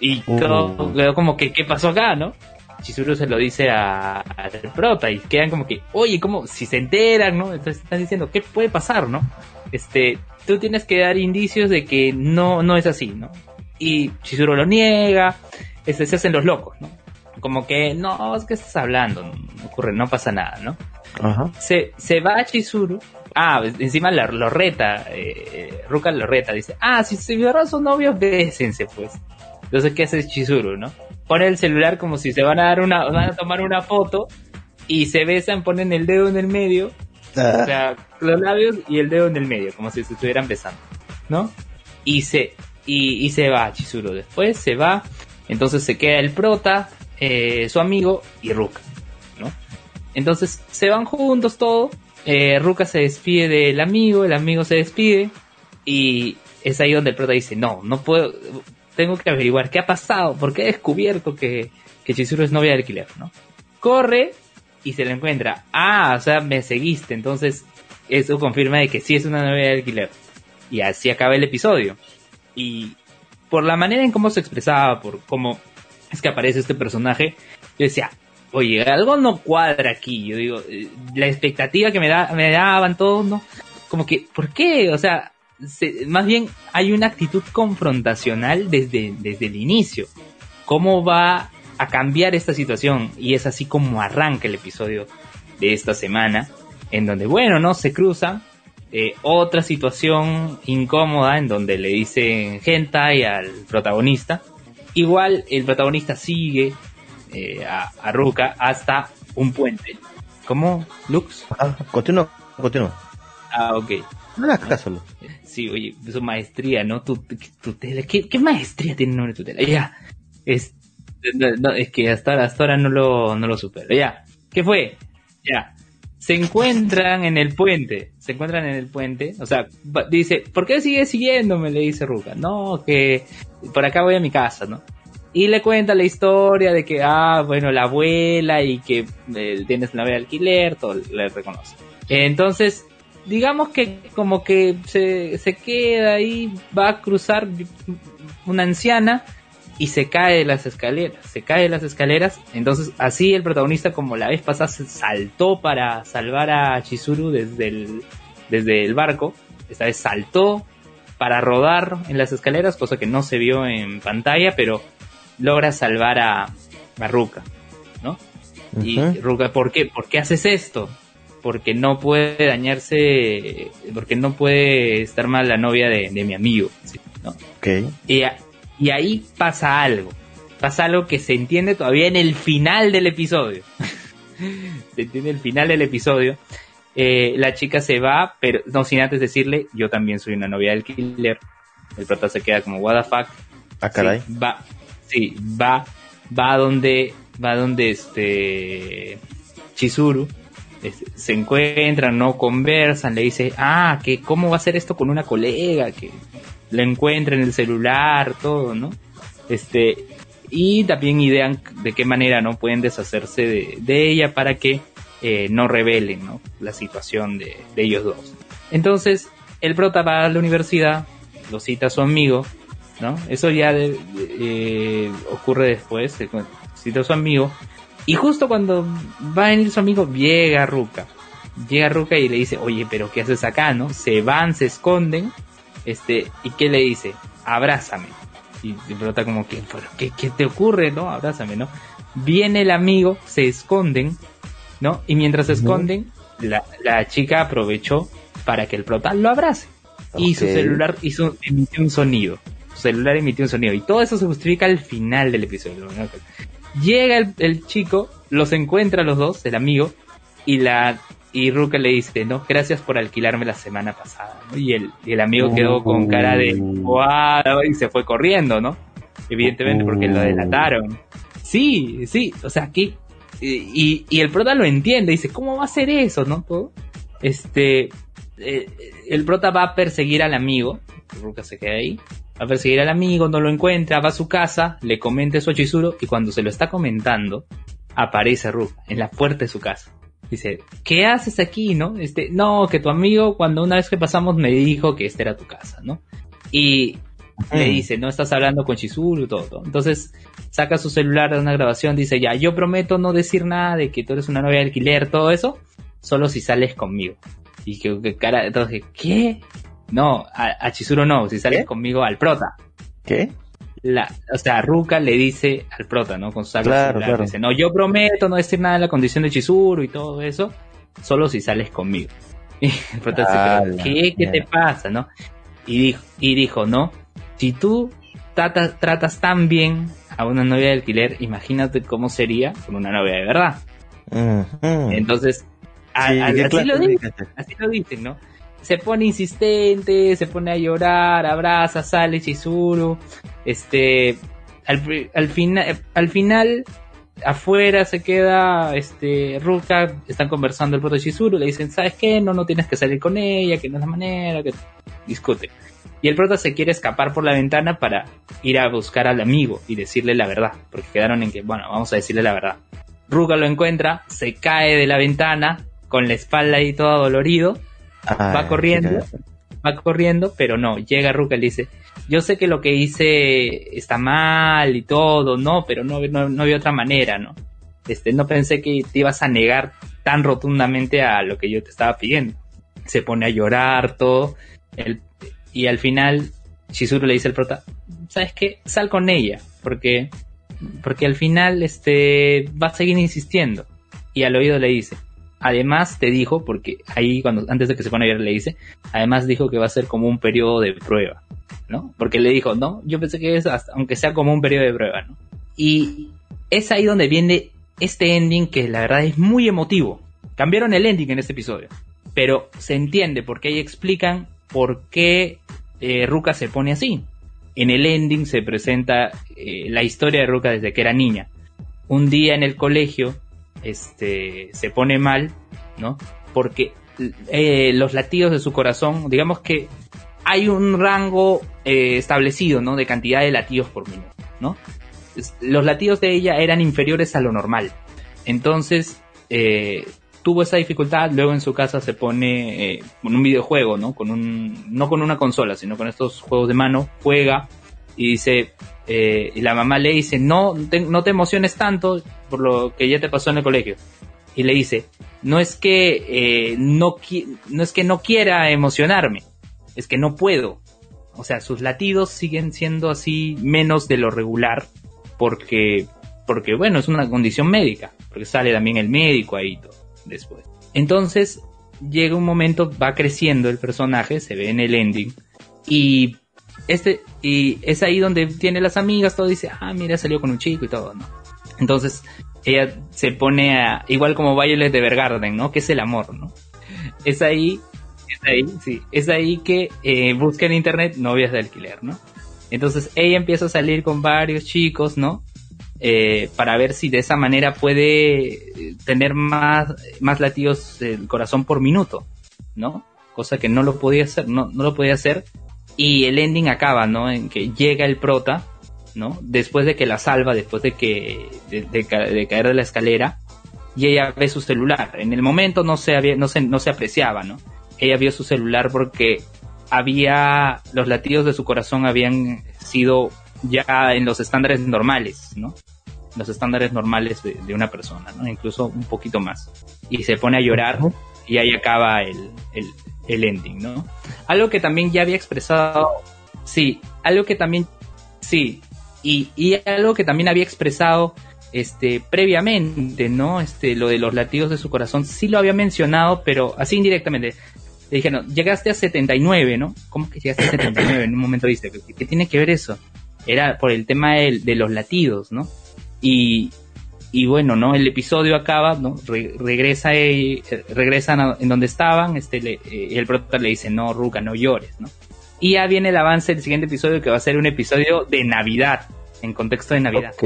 Y todo, uh. como que, ¿qué pasó acá, no? Chizuru se lo dice a, al prota y quedan como que, oye, como si se enteran, ¿no? Entonces están diciendo, ¿qué puede pasar, no? Este, tú tienes que dar indicios de que no, no es así, ¿no? Y Chizuru lo niega, este, se hacen los locos, ¿no? como que, no, que estás hablando, no ocurre, no pasa nada, ¿no? Ajá. Se, se va a Chizuru, ah, encima lo, lo reta, eh, Ruka lo reta, dice, ah, si se vieron sus novios, bésense pues. Entonces, ¿qué hace Chizuru, no? Pone el celular como si se van a dar una, van a tomar una foto y se besan, ponen el dedo en el medio, Ah. o sea, los labios y el dedo en el medio, como si se estuvieran besando, ¿no? Y se, y, se va Chizuru. Después se va, entonces se queda el prota, eh, su amigo y Ruka, ¿no? Entonces se van juntos todos, eh, Ruka se despide del amigo, el amigo se despide y es ahí donde el prota dice, no, no puedo, tengo que averiguar qué ha pasado, porque he descubierto que, que Chizuru es novia de alquiler, ¿no? Corre y se la encuentra. Ah, o sea, me seguiste, entonces eso confirma de que sí es una novia de alquiler. Y así acaba el episodio. Y por la manera en cómo se expresaba, por cómo es que aparece este personaje, yo decía, oye, algo no cuadra aquí. Yo digo, eh, la expectativa que me, da, me daban todos, ¿no? Como que, ¿por qué? O sea, se- más bien hay una actitud confrontacional desde, desde el inicio. ¿Cómo va a cambiar esta situación? Y es así como arranca el episodio de esta semana, en donde, bueno, ¿no? Se cruza eh, otra situación incómoda en donde le dicen hentai al protagonista. Igual el protagonista sigue eh, a, a Ruka hasta un puente. ¿Cómo? ¿Lux? Ah, continúa, continúa. Ah, ok. No le hagas caso, Lu. Sí, oye, su maestría, ¿no? Tu, tutela. ¿Qué, qué maestría tiene el nombre de tutela? Ya. Es, no, no, es que hasta, ahora- hasta ahora no lo, no lo supero. Ya. ¿Qué fue? Ya. Se encuentran en el puente. Se encuentran en el puente. O sea, dice, ¿por qué sigues siguiéndome? Le dice Ruka. No, que por acá voy a mi casa, ¿no? Y le cuenta la historia de que, ah, bueno, la abuela y que eh, tienes una de alquiler, todo le reconoce. Entonces, digamos que como que se, se queda ahí, va a cruzar una anciana y se cae de las escaleras, se cae de las escaleras, entonces así el protagonista como la vez pasada se saltó para salvar a Chizuru desde el, desde el barco, esta vez saltó para rodar en las escaleras, cosa que no se vio en pantalla, pero logra salvar a, a Ruka, ¿no? Y. Ruka, ¿por qué? ¿Por qué haces esto? Porque no puede dañarse, porque no puede estar mal la novia de, de mi amigo, ¿sí? ¿no? Ok. Y, a- y ahí pasa algo. Pasa algo que se entiende todavía en el final del episodio. se entiende el final del episodio. Eh, la chica se va, pero no sin antes decirle, yo también soy una novia del killer. El prota se queda como, what the fuck. Ah, caray. Sí, va, sí, va, va donde, va donde este Chizuru este, se encuentran, no conversan, le dice, ah, que cómo va a ser esto con una colega, que la encuentra en el celular, todo, ¿no? Este, y también idean de qué manera no pueden deshacerse de, ella para que eh, no revelen ¿no? la situación de, de ellos dos. Entonces, el prota va a la universidad, lo cita a su amigo, ¿no? Eso ya de- eh, ocurre después, cita a su amigo, y justo cuando va a venir su amigo, llega Ruka. Llega Ruka y le dice, oye, pero ¿qué haces acá, no? Se van, se esconden, este, ¿y qué le dice? Abrázame. Y el prota como que, "¿Pero ¿qué, ¿qué te ocurre, no? Abrázame, ¿no? Viene el amigo, se esconden, ¿no? Y mientras se esconden, la, la chica aprovechó para que el prota lo abrace. Y su celular hizo, emitió un sonido. Su celular emitió un sonido. Y todo eso se justifica al final del episodio. ¿no? Llega el, el chico, los encuentra a los dos, el amigo, y la y Ruka le dice, no, gracias por alquilarme la semana pasada. ¿no? Y, el, y el amigo quedó con cara de, wow, y se fue corriendo, ¿no? Evidentemente porque lo delataron. Sí, sí, o sea, que... Y, y el prota lo entiende, dice, ¿cómo va a ser eso, no? Todo. Este... eh, el prota va a perseguir al amigo, Ruka se queda ahí, va a perseguir al amigo, no lo encuentra, va a su casa, le comenta eso a Chizuru, y cuando se lo está comentando, aparece Ruka en la puerta de su casa. Dice, ¿qué haces aquí, no? Este, no, que tu amigo cuando una vez que pasamos me dijo que esta era tu casa, ¿no? Y le Mm. dice, no estás hablando con Chizuru, todo, todo. Entonces saca su celular de una grabación, dice, ya, yo prometo no decir nada de que tú eres una novia de alquiler, todo eso, solo si sales conmigo. Y que, que cara, entonces, ¿qué? No, a, a Chizuru no, si sales ¿Qué? conmigo al prota. ¿Qué? La, o sea, Ruka le dice al prota, ¿no? Con su claro, dice, no, yo prometo no decir nada de la condición de Chizuru y todo eso, solo si sales conmigo. Y el prota dice, ¿qué? ¿Qué te pasa, no? Y dijo, y dijo, no, si tú tratas, tratas tan bien a una novia de alquiler, imagínate cómo sería con una novia de verdad. Entonces, así, lo dicen, así lo dicen, ¿no? Se pone insistente, se pone a llorar, abraza, sale Chizuru, este, al, al, final, al final, afuera se queda, este, Ruka, están conversando el proto Chizuru, le dicen, ¿sabes qué? No, no tienes que salir con ella, que no es la manera, que discute. Y el prota se quiere escapar por la ventana para ir a buscar al amigo y decirle la verdad, porque quedaron en que, bueno, vamos a decirle la verdad. Ruka lo encuentra, se cae de la ventana con la espalda ahí todo dolorido, va corriendo, va corriendo, pero no, llega Ruka y le dice, yo sé que lo que hice está mal y todo, no, pero no, no, no había otra manera, ¿no? Este, no pensé que te ibas a negar tan rotundamente a lo que yo te estaba pidiendo. Se pone a llorar todo. El, y al final Shizuru le dice al prota, ¿sabes qué? Sal con ella, porque, porque al final este, va a seguir insistiendo. Y al oído le dice, además te dijo, porque ahí cuando, antes de que se pone a llorar le dice, además dijo que va a ser como un periodo de prueba, ¿no? Porque le dijo, no, yo pensé que es aunque sea como un periodo de prueba, ¿no? Y es ahí donde viene este ending que la verdad es muy emotivo. Cambiaron el ending en este episodio, pero se entiende porque ahí explican por qué eh, Ruka se pone así. En el ending se presenta eh, la historia de Ruka desde que era niña. Un día en el colegio este, se pone mal, ¿no? Porque eh, los latidos de su corazón, digamos que hay un rango establecido, ¿no? De cantidad de latidos por minuto, ¿no? Los latidos de ella eran inferiores a lo normal. Entonces, tuvo esa dificultad, luego en su casa se pone eh, con un videojuego, ¿no? Con un, no con una consola, sino con estos juegos de mano, juega y dice, eh, y la mamá le dice, no, no te emociones tanto por lo que ya te pasó en el colegio. Y le dice, no es que eh, no, no es que no quiera emocionarme, es que no puedo. O sea, sus latidos siguen siendo así menos de lo regular porque, porque bueno, es una condición médica, porque sale también el médico ahí después. Entonces llega un momento, va creciendo el personaje, se ve en el ending y este y es ahí donde tiene las amigas, todo dice, ah, mira, salió con un chico y todo, ¿no? Entonces ella se pone a, igual como Violet de Bergarden, ¿no? Que es el amor, ¿no? Es ahí, es ahí, sí, es ahí que eh, busca en internet novias de alquiler, ¿no? Entonces ella empieza a salir con varios chicos, ¿no? Eh, para ver si de esa manera puede eh, tener más, más latidos del corazón por minuto, ¿no? Cosa que no lo podía hacer, no, no lo podía hacer. Y el ending acaba, ¿no? En que llega el prota, ¿no? Después de que la salva, después de que, de, caer de la escalera, y ella ve su celular. En el momento no se, había, no se, no se apreciaba, ¿no? Ella vio su celular porque había, los latidos de su corazón habían sido ya en los estándares normales, ¿no? Los estándares normales de, una persona, ¿no? Incluso un poquito más. Y se pone a llorar y ahí acaba el, el, ending, ¿no? Algo que también ya había expresado, sí, algo que también, sí, y, y algo que también había expresado este previamente, ¿no? Este, lo de los latidos de su corazón, sí lo había mencionado, pero así indirectamente. Le dije, no, llegaste a 79, ¿no? ¿Cómo que llegaste a 79? En un momento dice, ¿qué tiene que ver eso? era por el tema de, los latidos, ¿no? Y, y, bueno, ¿no? El episodio acaba, ¿no? regresa, eh, regresan en donde estaban, este, le, eh, el prota le dice, no, Ruka, no llores, ¿no? Y ya viene el avance del siguiente episodio que va a ser un episodio de Navidad, en contexto de Navidad. Ok.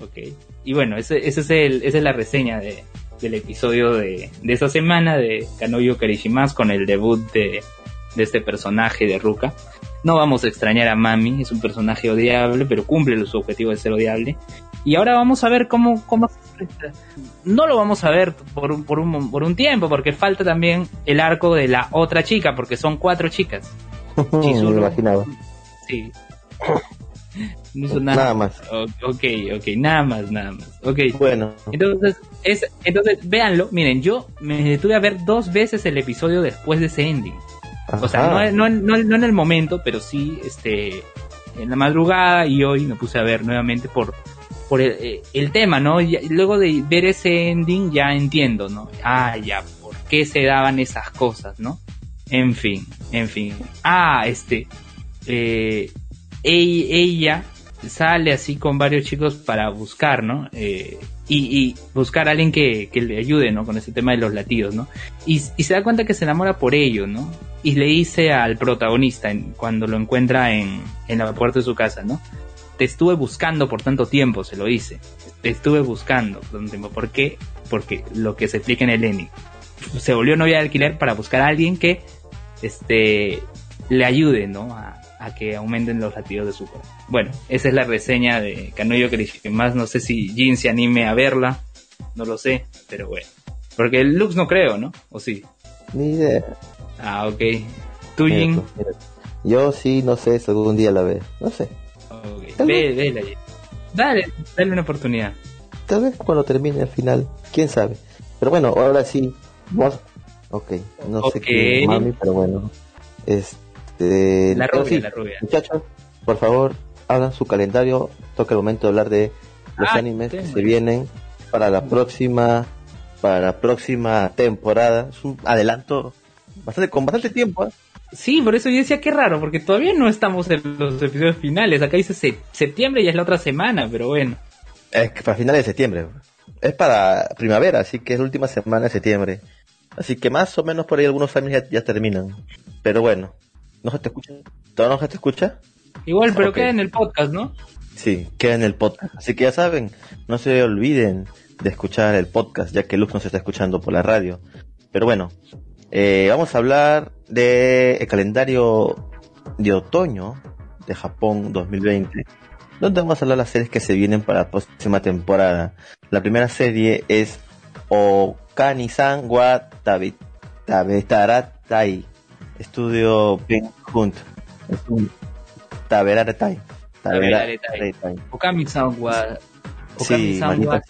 Ok. Y bueno, ese, ese es el, esa es la reseña de, del episodio de, de esa semana de Kanoyo Karishimas con el debut de, de este personaje de Ruka. No vamos a extrañar a Mami, es un personaje odiable, pero cumple su objetivo de ser odiable. Y ahora vamos a ver cómo, cómo no lo vamos a ver por un, por, un, por un tiempo, porque falta también el arco de la otra chica, porque son cuatro chicas. Me lo imaginaba. Sí. nada. más. Ok, ok, nada más, nada más. Ok. Bueno. Entonces, es, entonces, véanlo. Miren, yo me detuve a ver dos veces el episodio después de ese ending. O sea, no, no, no, en el momento, pero sí, este, en la madrugada y hoy me puse a ver nuevamente por, por el, eh, tema, ¿no? Y luego de ver ese ending ya entiendo, ¿no? Ah, ya, ¿por qué se daban esas cosas, ¿no? En fin, en fin. Ah, este, eh, ella sale así con varios chicos para buscar, ¿no? Eh, y, buscar a alguien que, le ayude, ¿no? Con ese tema de los latidos, ¿no? Y, se da cuenta que se enamora por ello, ¿no? Y le dice al protagonista cuando lo encuentra en, en la puerta de su casa, ¿no? Te estuve buscando por tanto tiempo, se lo dice. Te estuve buscando por tanto tiempo. ¿Por qué? Porque lo que se explica en el Eni. Se volvió novia de alquiler para buscar a alguien que este, le ayude, ¿no? A, a que aumenten los latidos de su corazón. Bueno, esa es la reseña de Canoyo que Más no sé si Jin se anime a verla, no lo sé, pero bueno. Porque el Lux no creo, ¿no? ¿O sí? Ni idea. Ah, ok. ¿Tú, Jin? Yo sí, no sé si algún día la ve. No sé. Okay. Ve, ve Dale, dale una oportunidad. Tal vez cuando termine el final, quién sabe. Pero bueno, ahora sí. Vamos. Ok, no sé qué mami, pero bueno. Este este, la rubia, la rubia. Muchachos, por favor, hagan su calendario. Toca el momento de hablar de los ah, animes que se vienen para la próxima para la próxima temporada. Es un adelanto bastante con bastante tiempo. ¿eh? Sí, por eso yo decía que raro, porque todavía no estamos en los episodios finales. Acá dice septiembre y es la otra semana, pero bueno. Es que para finales de septiembre. Es para primavera, así que es la última semana de septiembre. Así que más o menos por ahí algunos animes ya terminan. Pero bueno, ¿No se te escucha? ¿Todo no se te escucha? Igual, pero queda en el podcast, ¿no? Sí, queda en el podcast. Así que ya saben, no se olviden de escuchar el podcast, ya que Luz nos está escuchando por la radio. Pero bueno, eh, vamos a hablar del calendario de otoño de Japón 2020, donde vamos a hablar de las series que se vienen para la próxima temporada. La primera serie es Okani-san wa Tabetaratai Estudio Pink Hunt. Taberaretai. Okami-san wa... Okami-san wa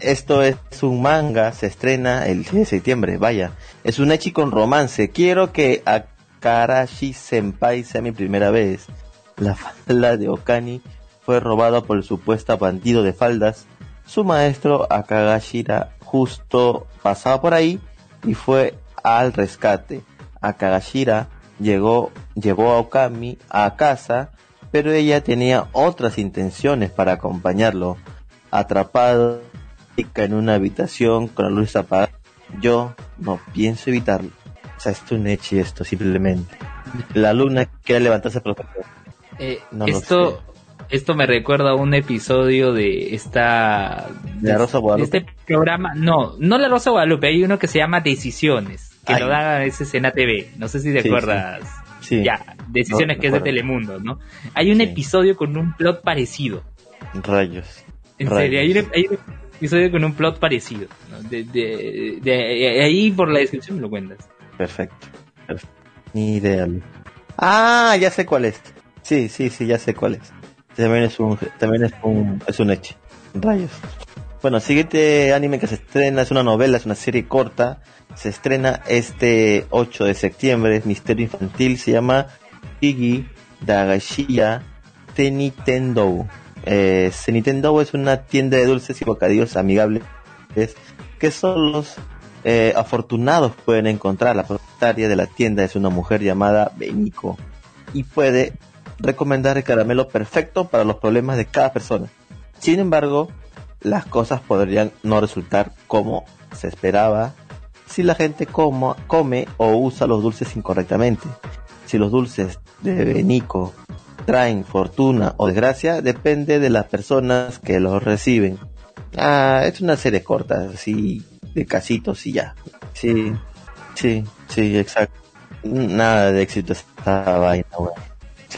Esto es un manga, se estrena el 10 de septiembre, vaya. Es un echi con romance. Quiero que Akarashi Senpai sea mi primera vez. La falda de Okani fue robada por el supuesto bandido de faldas. Su maestro Akagashira justo pasaba por ahí y fue al rescate. Akagashira llegó, llevó a Okami a casa, pero ella tenía otras intenciones para acompañarlo. Atrapado en una habitación con la luz apagada, yo no pienso evitarlo. O sea, esto es un hecho esto, simplemente. La luna quiere levantarse por eh, esto, esto me recuerda a un episodio de esta... De la Rosa Guadalupe. este programa, no, no la Rosa Guadalupe, hay uno que se llama Decisiones que lo da a veces en ATV. No sé si te acuerdas. Sí. Ya, Decisiones que es de Telemundo, ¿no? Hay un episodio con un plot parecido. Rayos. En serio, hay un, episodio con un plot parecido. De, de, ahí por la descripción me lo cuentas. Perfecto. Ni idea. Ah, ya sé cuál es. Sí, sí, sí, ya sé cuál es. También es un, también es un, es un hecho. Rayos. Bueno, siguiente anime que se estrena es una novela, es una serie corta. Se estrena este 8 de septiembre, es misterio infantil, se llama Igi Dagashiya Tenitendo. Eh, es una tienda de dulces y bocadillos amigables que solo los eh, afortunados pueden encontrar. La propietaria de la tienda es una mujer llamada Beniko y puede recomendar el caramelo perfecto para los problemas de cada persona. Sin embargo, las cosas podrían no resultar como se esperaba si la gente come o usa los dulces incorrectamente. Si los dulces de Benico traen fortuna o desgracia, depende de las personas que los reciben. Ah, es una serie corta, así, de casitos y ya. Sí, sí, sí, exacto. Nada de éxito esta vaina,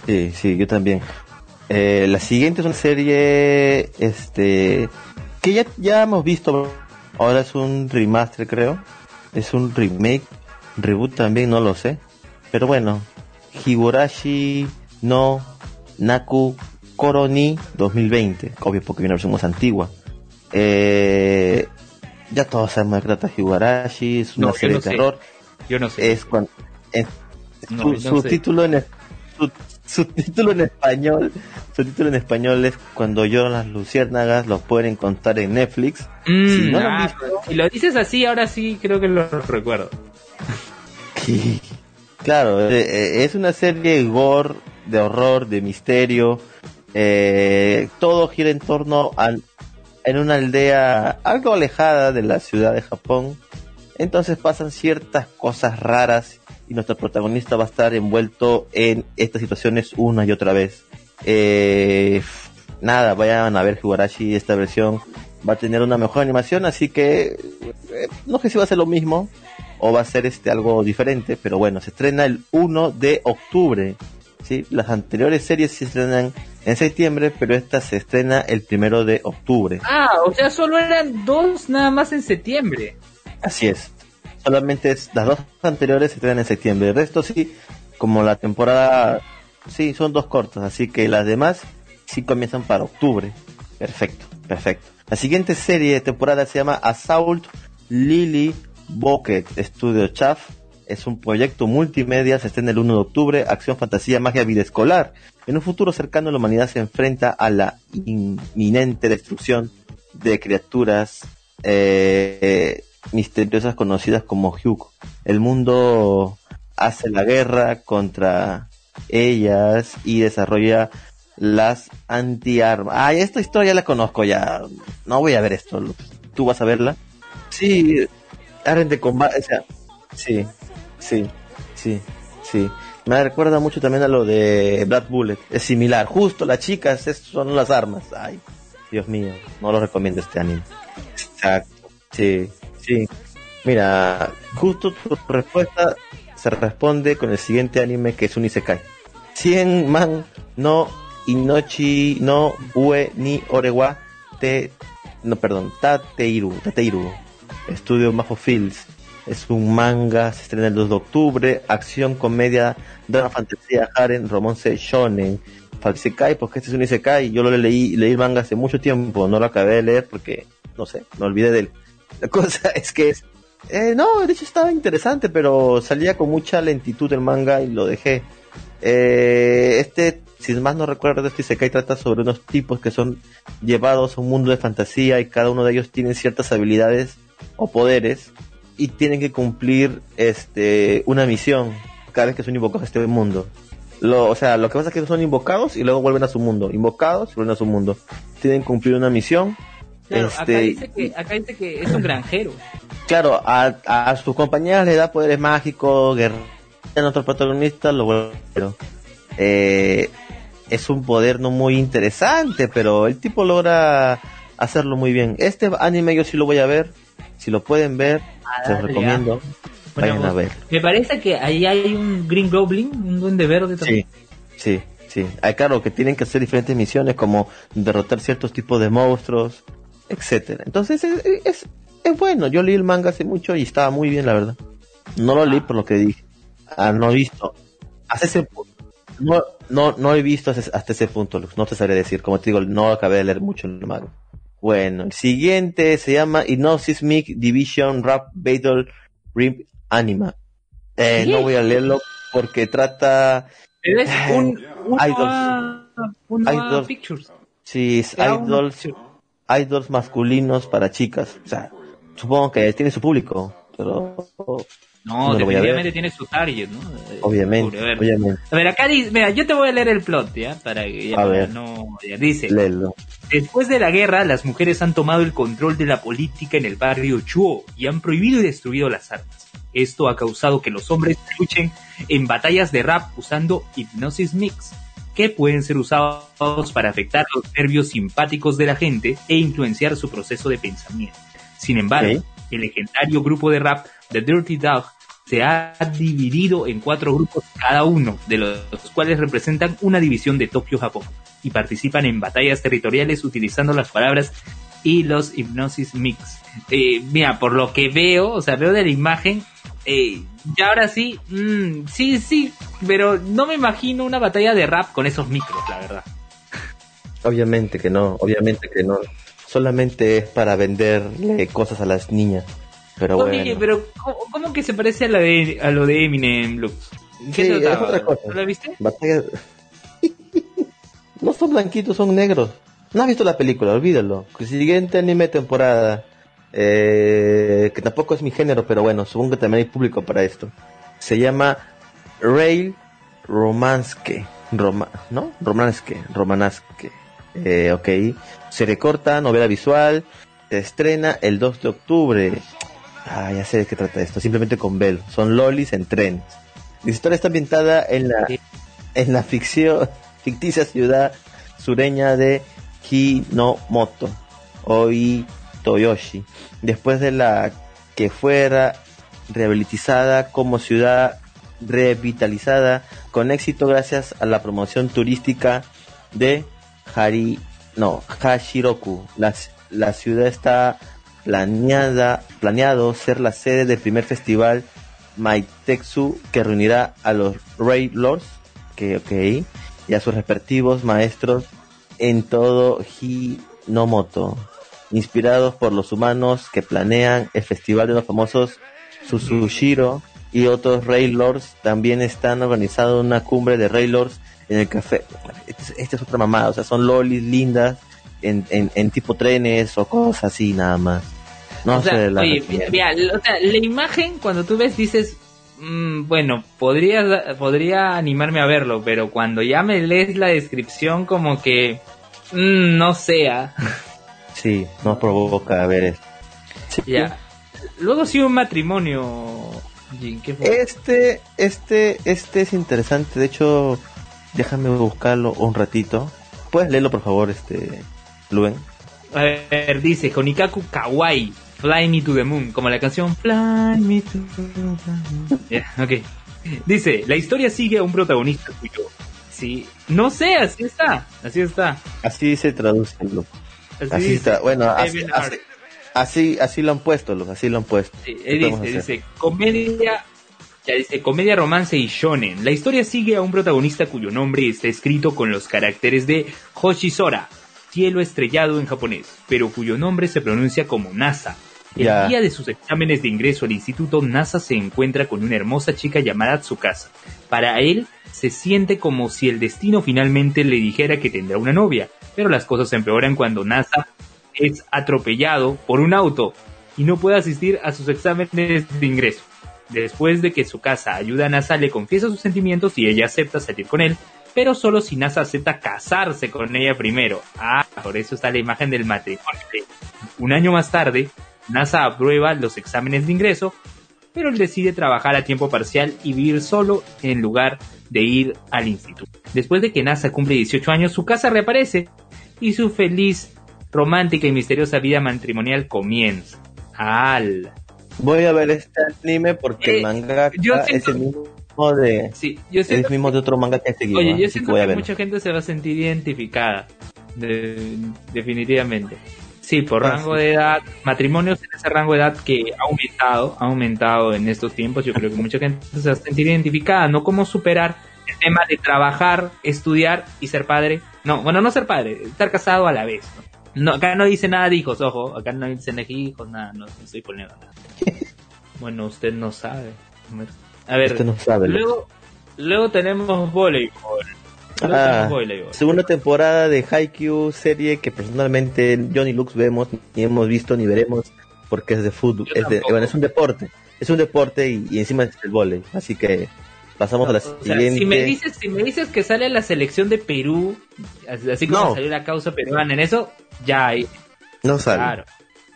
Sí, sí, yo también. Eh, la siguiente es una serie, este, que ya, ya hemos visto, ahora es un remaster creo, es un remake, reboot también, no lo sé, pero bueno, Higurashi no Naku Koroni 2020, obvio porque viene una versión más antigua. Eh, ya todos sabemos de trata Higurashi, es una serie de terror. Yo no sé. Es cuando, su, título en su título en español, su título en español es Cuando lloran las luciérnagas, lo pueden encontrar en Netflix. Mm, si no lo, ah, si lo dices así, ahora sí creo que lo recuerdo. claro, eh, eh, es una serie gore, de horror, de misterio. Eh, todo gira en torno al en una aldea algo alejada de la ciudad de Japón. Entonces pasan ciertas cosas raras y nuestro protagonista va a estar envuelto en estas situaciones una y otra vez. Eh, nada, vayan a ver Higurashi, esta versión va a tener una mejor animación, así que eh, no sé si va a ser lo mismo o va a ser este algo diferente, pero bueno, se estrena el 1 de octubre. ¿Sí? Las anteriores series se estrenan en septiembre, pero esta se estrena el primero de octubre. Ah, o sea, solo eran dos nada más en septiembre. Así es solamente es, las dos anteriores se estrenan en septiembre. El resto sí, como la temporada, sí, son dos cortos, así que las demás sí comienzan para octubre. Perfecto, perfecto. La siguiente serie de temporada se llama Assault Lily Bucket Studio Chaff. Es un proyecto multimedia, se estrena el 1 de octubre, acción, fantasía, magia, vida escolar. En un futuro cercano la humanidad se enfrenta a la inminente destrucción de criaturas eh, misteriosas conocidas como Hugh. El mundo hace la guerra contra ellas y desarrolla las antiarmas. Ay, esta historia ya la conozco ya. No voy a ver esto. ¿Tú vas a verla? Sí, Aren de combate, o sea, sí, sí, sí, sí. Me recuerda mucho también a lo de Black Bullet. Es similar. Justo las chicas son las armas. Ay, Dios mío, no lo recomiendo este anime. Exacto. Sí. Sí. Mira, justo tu respuesta se responde con el siguiente anime que es un Isekai. Cien man no inochi no ue ni orewa te no perdón, Tateiru, Tateiru. Estudio Majo Fields. Es un manga, se estrena el 2 de octubre, acción, comedia, drama, fantasía, harem, romance, shonen. Isekai, porque este es un Isekai, yo lo leí, leí el manga hace mucho tiempo, no lo acabé de leer porque, no sé, me olvidé de él. La cosa es que es... Eh, no, de hecho estaba interesante, pero salía con mucha lentitud el manga y lo dejé. Eh, este, si más no recuerdo, este Isekai trata sobre unos tipos que son llevados a un mundo de fantasía y cada uno de ellos tiene ciertas habilidades o poderes y tienen que cumplir este una misión cada vez que son invocados a este mundo. Lo, o sea, lo que pasa es que son invocados y luego vuelven a su mundo. Invocados y vuelven a su mundo. Tienen que cumplir una misión acá, este, dice que, acá dice que es un granjero. Claro, a, a sus compañeras le da poderes mágicos, guerreros. A nuestro protagonista lo bueno. Eh, es un poder no muy interesante, pero el tipo logra hacerlo muy bien. Este anime yo sí lo voy a ver. Si lo pueden ver, se los recomiendo. Vayan a ver. Me parece que ahí hay un Green Goblin, un duende verde también. Sí, sí, sí. Hay claro que tienen que hacer diferentes misiones como derrotar ciertos tipos de monstruos, etcétera. Entonces es, es, es, bueno. Yo leí el manga hace mucho y estaba muy bien, la verdad. No lo leí por lo que dije. Ah, no he visto. Hasta ese punto. No, no, no he visto hasta ese punto, No te sabré decir. Como te digo, no acabé de leer mucho el manga. Bueno, el siguiente se llama Hypnosismic Division Rap Battle Rim Anima. Eh, no voy a leerlo porque trata. es un, idols. Pictures. Sí, es idols idols masculinos para chicas. O sea, supongo que tiene su público, pero... No, definitivamente tiene su target, ¿no? Obviamente, a ver. obviamente. A ver, acá dice, mira, yo te voy a leer el plot, ¿ya? Para que a ver. no... dice, después de la guerra, las mujeres han tomado el control de la política en el barrio Chuo y han prohibido y destruido las armas. Esto ha causado que los hombres luchen en batallas de rap usando hipnosis mix, que pueden ser usados para afectar los nervios simpáticos de la gente e influenciar su proceso de pensamiento. Sin embargo, el legendario grupo de rap The Dirty Dog se ha dividido en cuatro grupos cada uno, de los cuales representan una división de Tokio, Japón, y participan en batallas territoriales utilizando las palabras y los hipnosis mix. Eh, mira, por lo que veo, o sea, veo de la imagen, eh, ya ahora sí, mm, sí, sí, pero no me imagino una batalla de rap con esos micros, la verdad. Obviamente que no, obviamente que no. Solamente es para venderle cosas a las niñas. Pero Oye, pero ¿cómo, que se parece a, la de, a lo de Eminem, Lux? ¿Qué sí, es otra cosa. ¿Lo viste? No son blanquitos, son negros. No has visto la película, olvídalo. Siguiente anime temporada. Eh, que tampoco es mi género, pero bueno, supongo que también hay público para esto. Se llama Rail Romanske. Roma, ¿No? Romanske. Romanske. Eh, ok. Serie corta, novela visual. Se estrena el 2 de octubre. Ah, ya sé de qué trata esto. Simplemente con Bell. Son lolis en trenes. La historia está ambientada en la, en la ficción, ficticia ciudad sureña de Hinomoto, Oi Toyoshi, después de la que fuera rehabilitizada como ciudad revitalizada con éxito gracias a la promoción turística de Hari, no, Hashiroku. La, la ciudad está planeada, planeado ser la sede del primer festival Maitetsu que reunirá a los Ray Lords, que ok, y a sus respectivos maestros en todo Hinomoto, inspirados por los humanos que planean el festival de los famosos Suzushiro y otros Ray Lords también están organizando una cumbre de Ray Lords en el café. Esta es otra mamada, o sea, son lolis lindas en, en, tipo trenes o cosas así nada más. No sé, la, oye, la imagen cuando tú ves dices, mm, bueno, podría, podría animarme a verlo, pero cuando ya me lees la descripción como que, mm, no sea. Sí, no provoca ver esto. Ya. Luego sí un matrimonio. Este, este, este es interesante. De hecho, déjame buscarlo un ratito. ¿Puedes leerlo, por favor, este, Luen? A ver, dice Konikaku Kawaii, Fly Me to the Moon, como la canción Fly Me to the Moon. ok. Dice, la historia sigue a un protagonista cuyo... Sí, no sé, así está, así está. Así se traduce, Así, está, bueno, así, así, así, lo han puesto, así lo han puesto. dice, dice, comedia ya dice, comedia, romance y shonen. La historia sigue a un protagonista cuyo nombre está escrito con los caracteres de Hoshisora, cielo estrellado en japonés, pero cuyo nombre se pronuncia como NASA. El día de sus exámenes de ingreso al instituto, NASA se encuentra con una hermosa chica llamada Tsukasa. Para él, se siente como si el destino finalmente le dijera que tendrá una novia, pero las cosas se empeoran cuando NASA es atropellado por un auto y no puede asistir a sus exámenes de ingreso. Después de que su casa ayuda a NASA, le confiesa sus sentimientos y ella acepta salir con él, pero solo si NASA acepta casarse con ella primero. Ah, por eso está la imagen del matrimonio. Un año más tarde, NASA aprueba los exámenes de ingreso, pero él decide trabajar a tiempo parcial y vivir solo en lugar de ir al instituto. Después de que NASA cumple 18 años, su casa reaparece y su feliz, romántica y misteriosa vida matrimonial comienza. ¡Al! Voy a ver este anime porque el eh, manga es el mismo de sí, yo mismo de otro manga que he seguido. Oye, yo siento que, mucha gente se va a sentir identificada, definitivamente. Sí, por ah, rango de edad, matrimonios en ese rango de edad que ha aumentado, ha aumentado en estos tiempos. Yo creo que mucha gente se va a sentir identificada, no cómo superar el tema de trabajar, estudiar y ser padre. No, bueno, no ser padre, estar casado a la vez. ¿no? acá no dice nada de hijos, ojo, acá no dicen hijos, nada, no, estoy poniendo nada. bueno, usted no sabe. A ver, no sabe, luego, luego tenemos voleibol. Ah, segunda temporada de Haikyuu, serie que personalmente yo ni Lux vemos, ni hemos visto, ni veremos, porque es de fútbol, es, de, bueno, es un deporte, es un deporte y, encima es el voleibol, así que pasamos a la siguiente. si me dices, si me dices que sale la selección de Perú, así como salió la causa peruana en eso, ya hay. No sale. Claro.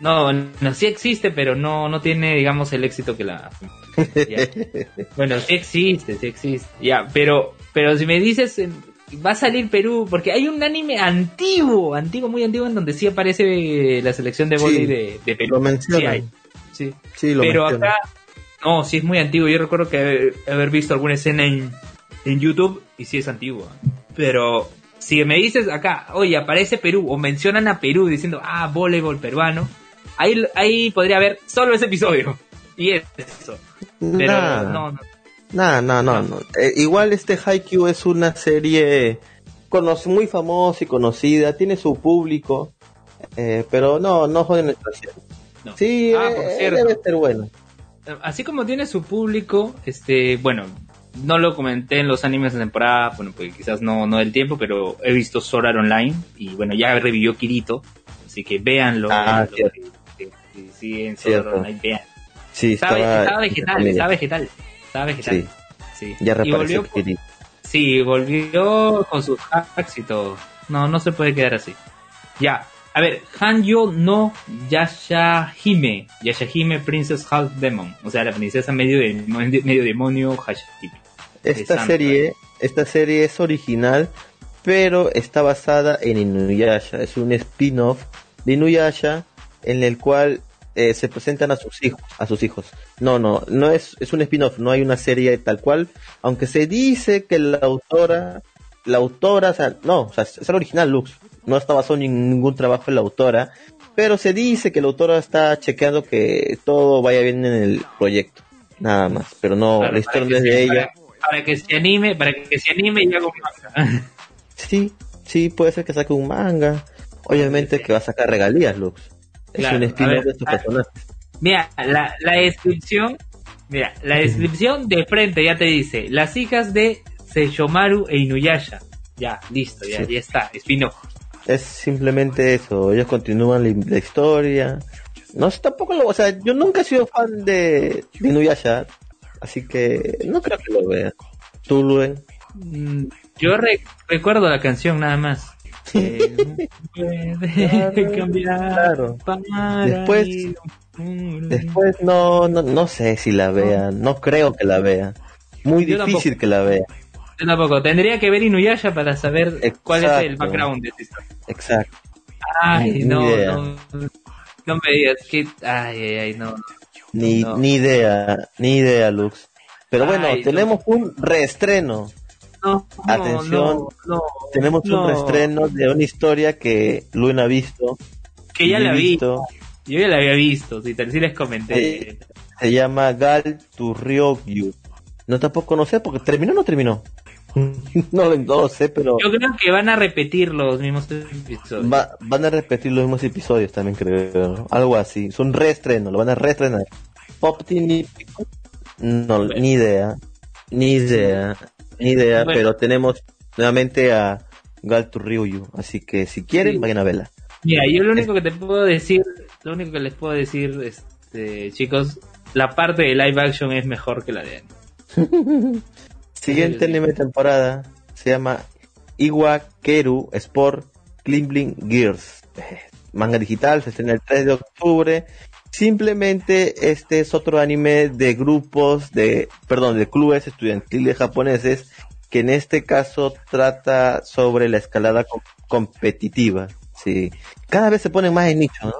No, no, sí existe, pero no, no tiene, digamos, el éxito que la. bueno, sí existe, sí existe. Ya, pero, pero si me dices, va a salir Perú, porque hay un anime antiguo, antiguo, muy antiguo, en donde sí aparece la selección de vóley de, de, Perú. Lo mencionan. Sí, sí. pero acá, no, sí es muy antiguo. Yo recuerdo que haber, visto alguna escena en, en YouTube y sí es antiguo. Pero si me dices acá, oye, aparece Perú o mencionan a Perú diciendo, ah, voleibol peruano, ahí, ahí podría haber solo ese episodio. Y es eso. Pero no, no. No, no, no. Eh, igual este Haikyuu es una serie muy famosa y conocida, tiene su público, eh, pero no, no joden nuestra serie. Sí, ah, eh, debe ser bueno. Así como tiene su público, este, bueno, no lo comenté en los animes de temporada, bueno, pues quizás no, no del tiempo, pero he visto Sword Art Online y bueno, ya revivió Kirito, así que véanlo. Ah, lo- cierto. sí, sí, sí, en vean. Sí, Estaba, vegetal, estaba vegetal, estaba vegetal. Sí, Sí. ya y volvió, sí, volvió con sus hacks y todo. No, no se puede quedar así. Ya, a ver, Hanyo no Yashahime, Yashahime Princess Half Demon, o sea, la princesa medio, de, medio demonio Hashahime. Esta serie, esta serie es original, pero está basada en Inuyasha. Es un spin-off de Inuyasha en el cual eh, se presentan a sus hijos, a sus hijos. No, no, no es, es un spin-off, no hay una serie tal cual, aunque se dice que la autora, la autora, o sea, no, o sea, es el original Lux, no está basado en ningún trabajo en la autora, pero se dice que la autora está chequeando que todo vaya bien en el proyecto, nada más, pero no, Claro, la historia no es de ella. Para, para que se anime, para que se anime y haga un manga. Sí, sí, puede ser que saque un manga. Obviamente que va a sacar regalías, Lux. Es un ver, de estos personajes. Mira, la, la descripción, mira, la descripción de frente ya te dice, las hijas de Seishomaru e Inuyasha. Ya, listo, ya, Sí. ya está, spin-off. Es simplemente eso. Ellos continúan la, la historia. No sé, tampoco lo. O sea, yo nunca he sido fan de, de Inuyasha. Así que no creo que lo vea. Tú, Luen. Mm, Yo re- recuerdo la canción nada más. Eh, puede cambiar claro. para Después- ir Después no, no, no sé si la vea. No creo que la vea. Muy Yo difícil que la vea. Yo tampoco, tendría que ver Inuyasha para saber cuál es el Exacto. background de esta historia. Exacto. Ay, no, no, no me digas que, ay, ay, ay, no. Ni, No. ni idea. Ni idea, Lux. Pero bueno, Ay, tenemos un reestreno. No, Atención, no, no. Tenemos un reestreno de una historia que Luen ha visto. que ya la vi. visto. Yo ya la había visto, sí, tal- sí les comenté. Se llama Gal to Ryokyu. No tampoco no sé porque terminó o no terminó. no, lo- no sé, pero Yo creo que van a repetir los mismos episodios. va- van a repetir los mismos episodios también creo. Algo así. Es un reestreno, lo van a reestrenar. Pop No, ni idea. Ni idea. Ni idea, Bueno. pero tenemos nuevamente a Gal to Ryokyu. Así que si quieren, Sí. vayan a verla. Mira, yo lo único que te puedo decir, lo único que les puedo decir, este, chicos, la parte de live action es mejor que la de anime. Siguiente anime temporada se llama Iwa Keru Sport Climbling Gears. Eh, Manga digital, se estrena el 3 de octubre. Simplemente este es otro anime de grupos de, perdón, de clubes estudiantiles japoneses que en este caso trata sobre la escalada com- competitiva. Sí, cada vez se ponen más en nicho, ¿no?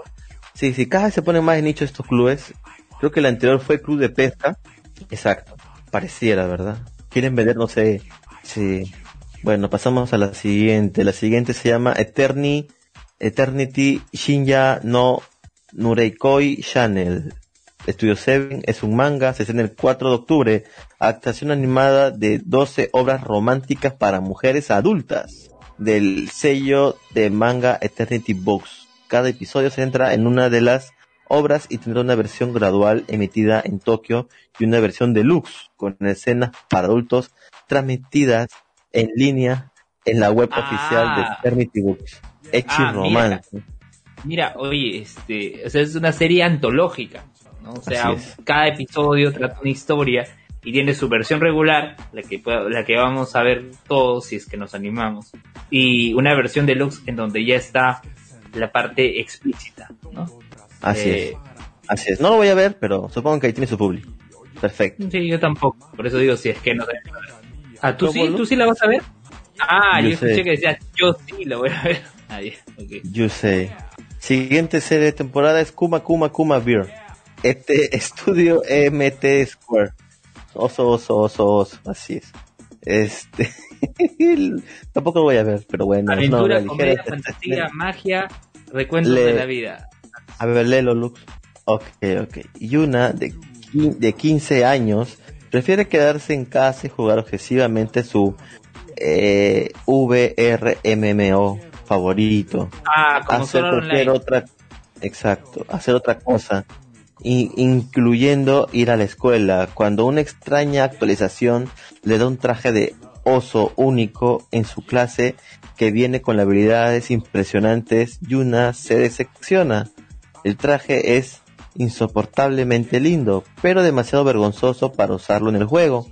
Sí, sí, cada vez se ponen más en nicho estos clubes. Creo que el anterior fue Club de Pesca. Exacto, pareciera, ¿verdad? Quieren vender, no sé. Sí. Bueno, pasamos a la siguiente. La siguiente se llama Eterni, Eternity Shinya no Nureikoi Channel. Estudio 7 es un manga, se estrena el 4 de octubre. Adaptación animada de 12 obras románticas para mujeres adultas. Del sello de manga Eternity Books. Cada episodio se centra en una de las obras y tendrá una versión gradual emitida en Tokio y una versión deluxe con escenas para adultos transmitidas en línea en la web Ah. oficial de Eternity Books. Echi Ah, romance. Mira, oye, este, o sea, es una serie antológica, ¿no? O sea, cada episodio trata una historia y tiene su versión regular, la que la que vamos a ver todos si es que nos animamos, y una versión deluxe en donde ya está la parte explícita, ¿no? Así Eh, es. Así es. No lo voy a ver, pero supongo que ahí tiene su público. Perfecto. Sí, yo tampoco, por eso digo si es que no. Ah, ¿tú ¿Cómo sí? ¿Tú sí la vas a ver? Ah, Yo yo, escuché sé. que decías, yo sí la voy a ver. Ah, ya, ok. You say. Siguiente serie de temporada es Kuma Kuma Kuma Beer. Este estudio MT Square. Oso, oso, oso, oso. Así es. Este. Tampoco lo voy a ver, pero bueno. Aventura, ligera. comedia, fantasía, magia, recuentos Le- de la vida. A ver, léelo, Lux. Ok, ok. Yuna, de, de 15 años, prefiere quedarse en casa y jugar obsesivamente su eh, VRMMO favorito. Ah, hacer solo cualquier online. otra exacto hacer otra cosa incluyendo ir a la escuela, cuando una extraña actualización le da un traje de oso único en su clase que viene con habilidades impresionantes, Yuna se decepciona. El traje es insoportablemente lindo, pero demasiado vergonzoso para usarlo en el juego.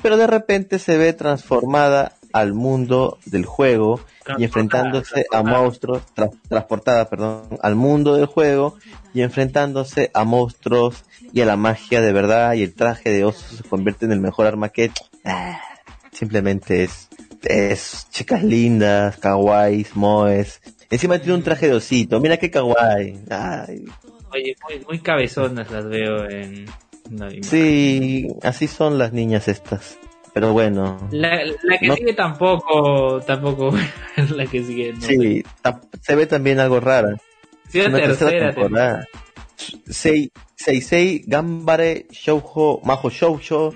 Pero de repente se ve transformada al mundo del juego y enfrentándose a monstruos, transportada, perdón, al mundo del juego y enfrentándose a monstruos y a la magia de verdad y el traje de oso se convierte en el mejor arma que ah, simplemente es, es chicas lindas, kawaiis, moes. Encima tiene un traje de osito, mira qué kawaii. Ay. Oye, muy, cabezonas las veo en... sí, así son las niñas estas. Pero bueno. La, que sigue tampoco, tampoco la que sigue. sí, se ve también algo rara. Sí, la tercera, temporada. Sei, Seisei Gambare Shoujo Majo Shoujo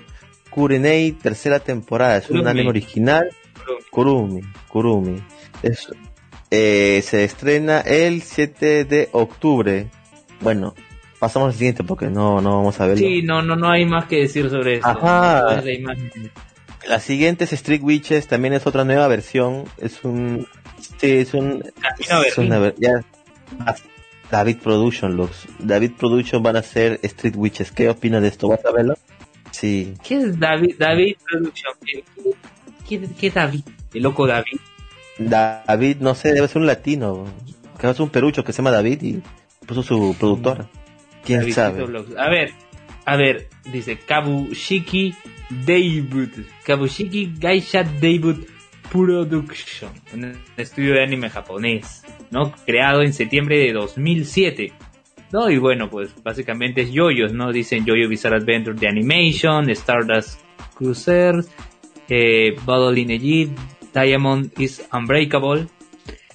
Kurenei tercera temporada. Es un anime original. Kurumi. Kurumi. Es, eh, se estrena el 7 de octubre. Bueno, pasamos al siguiente porque no, no vamos a verlo. Sí, no, no, no hay más que decir sobre eso. Ajá. La siguiente es Street Witches, también es otra nueva versión. Es un. Sí, es un. Es una, ya, David Production, los David Production van a hacer Street Witches. ¿Qué opinas de esto? ¿Vas a verlo? Sí. ¿Qué es David, David Production? ¿Qué, qué, David? ¿El loco David? David, no sé, debe ser un latino. Que es un perucho que se llama David y puso su productora. ¿Quién sabe? A ver, a ver, dice Kabushiki Debut. Kabushiki Gaisha Debut Production. Un estudio de anime japonés, ¿no? Creado en septiembre de 2007. ¿No? Y bueno, pues básicamente es yoyos, ¿no? Dicen Yoyo Bizarre Adventure de Animation, Stardust Cruiser, eh, Battle in Egypt, Diamond is Unbreakable.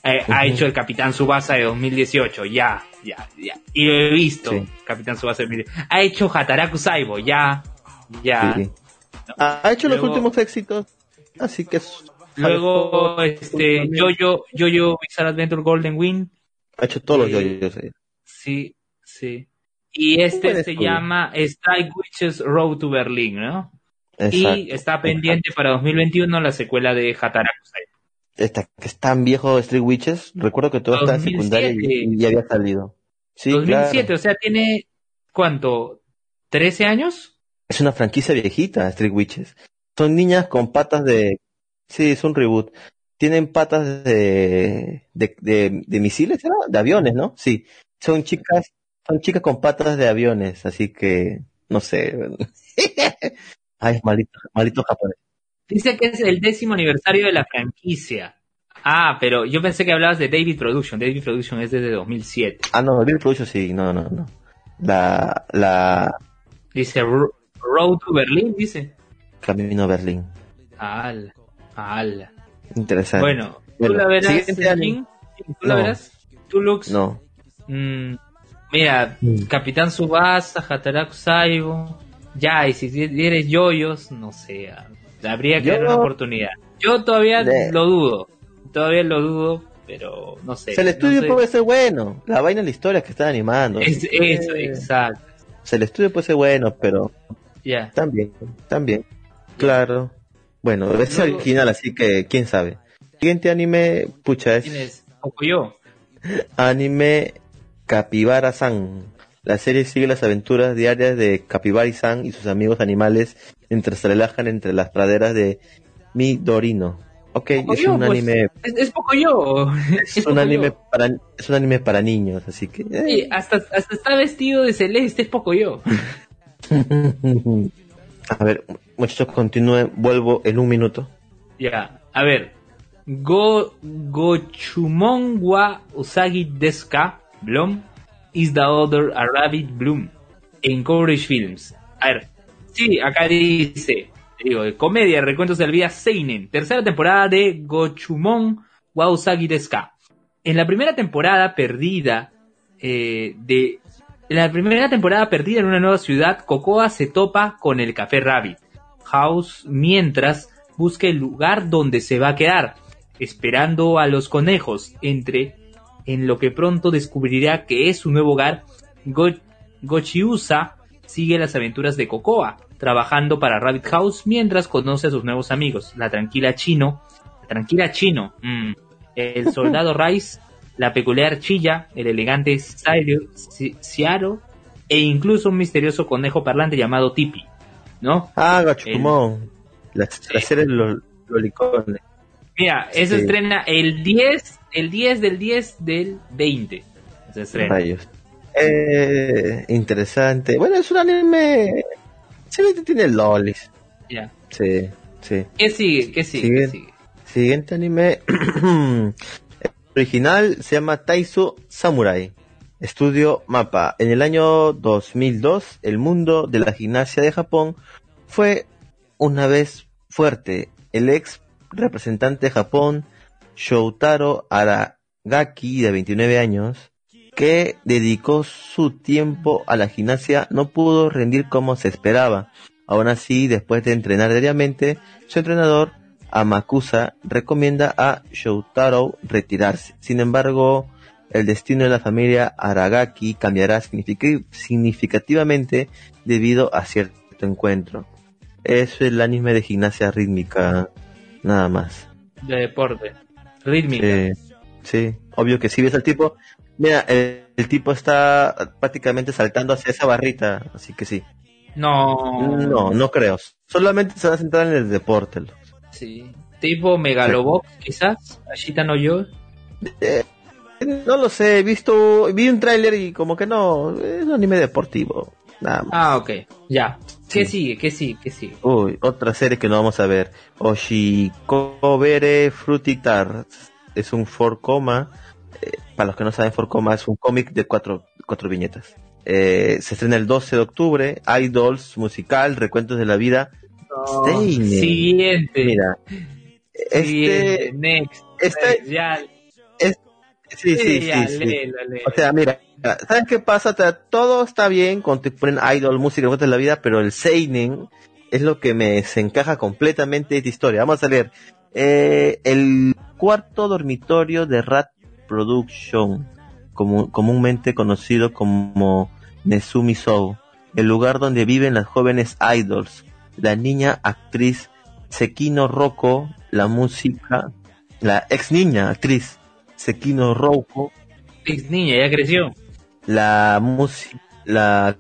Eh, ha hecho el Capitán Subasa de 2018, ya, ya, ya. Y lo he visto, Capitán Subasa de 2018. Ha hecho Hataraku Saibo, ya, ya. Ha hecho los últimos éxitos, así que Luego, este, Jojo, Jojo Bizarre Adventure Golden Wind. Ha hecho todos los Jojos. Eh. Sí, sí. Y este se llama Strike Witches Road to Berlin, ¿no? y está pendiente para 2021 la secuela de Hataraku Esta, que es tan viejo Street Witches, recuerdo que todo está en secundaria y, había salido. Sí, 2007, o sea, tiene, ¿cuánto? ¿13 años? Es una franquicia viejita, Street Witches. Son niñas con patas de... Sí, es un reboot. Tienen patas de, de, de, misiles, ¿era? De aviones, ¿no? Sí. Son chicas, son chicas con patas de aviones, así que, no sé. Ay, maldito, maldito japonés. Dice que es el décimo aniversario de la franquicia. Ah, pero yo pensé que hablabas de David Production. David Production es desde 2007. Ah, no, David Production sí, no, no, no. La, la... Dice Road to Berlin, dice. Camino a Berlín. Al, al. Interesante. Bueno, ¿tú la verás, ¿Tú la verás? ¿Tú, Lux? No. Mm, mira, mm. Capitán Subasa, Hataraku Saibo, ya, y si eres yoyos, no sé, habría que dar una oportunidad. Yo todavía lo dudo, todavía lo dudo, pero no sé. el estudio puede ser bueno, la vaina de la historia que están animando. Es, eso, exacto. el estudio puede ser bueno, pero También, también. Claro. Bueno, es original, así que quién sabe. Siguiente anime, pucha, es. ¿Quién es? yo? Anime Capibara-san. La serie sigue las aventuras diarias de Capibari-san y sus amigos animales mientras se relajan entre las praderas de Midorino. Ok, es un pues, anime. Es, poco yo. Es, un anime para es un anime para niños, así que. Sí, hasta, hasta está vestido de celeste, es poco yo. a ver, muchachos, continúen, vuelvo en un minuto. Ya, a ver. Go Gochumon wa Usagi Deska Blom Is the Other a Rabbit Bloom en Courage Films. A ver, sí, acá dice, digo, comedia, recuentos del vida Seinen, tercera temporada de Gochumon Wausagi Deska. En la primera temporada perdida eh, de en la primera temporada perdida en una nueva ciudad, Cocoa se topa con el Café Rabbit House mientras busca el lugar donde se va a quedar, esperando a los conejos. Entre en lo que pronto descubrirá que es su nuevo hogar, Go Gochiusa sigue las aventuras de Cocoa, trabajando para Rabbit House mientras conoce a sus nuevos amigos, la tranquila Chino, la tranquila Chino, mm, el soldado Rice, la peculiar Chilla, el elegante Ciaro e incluso un misterioso conejo parlante llamado Tipi, ¿no? Ah, Gachumon, la, serie de los lolicones. Mira, eso estrena el 10, el 10 del 10 del 20. Se estrena. Rayos. Eh, interesante. Bueno, es un anime. Sí, tiene lolis. Ya. Sí, sí. ¿Qué sigue? ¿Qué sigue? ¿Qué sigue? Siguiente anime. original se llama Taisu Samurai. Estudio Mapa. En el año 2002, el mundo de la gimnasia de Japón fue una vez fuerte. El ex representante de Japón, Shoutaro Aragaki, de 29 años, que dedicó su tiempo a la gimnasia, no pudo rendir como se esperaba. Aún así, después de entrenar diariamente, su entrenador, Amakusa, recomienda a Shoutaro retirarse. Sin embargo, el destino de la familia Aragaki cambiará significativamente debido a cierto encuentro. Es el anime de gimnasia rítmica nada más. De deporte, rítmica. Sí, obvio que si ves al tipo, mira, el, tipo está prácticamente saltando hacia esa barrita, así que sí. No. No, no creo. Solamente se va a centrar en el deporte. Sí. Tipo Megalobox, quizás, Ashita no yo. Eh, no lo sé, he visto, vi un tráiler y como que no, es un anime deportivo. Nada más. Ah, ok, ya. ¿Qué sigue? ¿Qué sigue? ¿Qué sigue? Uy, otra serie que no vamos a ver. Oshikobere Frutitar. Es un 4 eh, para los que no saben, 4 es un cómic de cuatro, cuatro viñetas. Eh, se estrena el 12 de octubre. Idols, musical, recuentos de la vida. Siguiente. Mira. Este, next. Este, ya. sí, sí, sí. sí, O sea, mira, ¿Sabes qué pasa? todo está bien cuando te ponen idol, música, de la vida, pero el seinen es lo que me se encaja completamente de esta historia. Vamos a leer. Eh, el cuarto dormitorio de Rat Production, comúnmente conocido como Nezumi Sou, el lugar donde viven las jóvenes idols, la niña actriz Sekino Rocco, la música, la ex niña actriz Sekino Rocco. Ex niña, ya creció la, la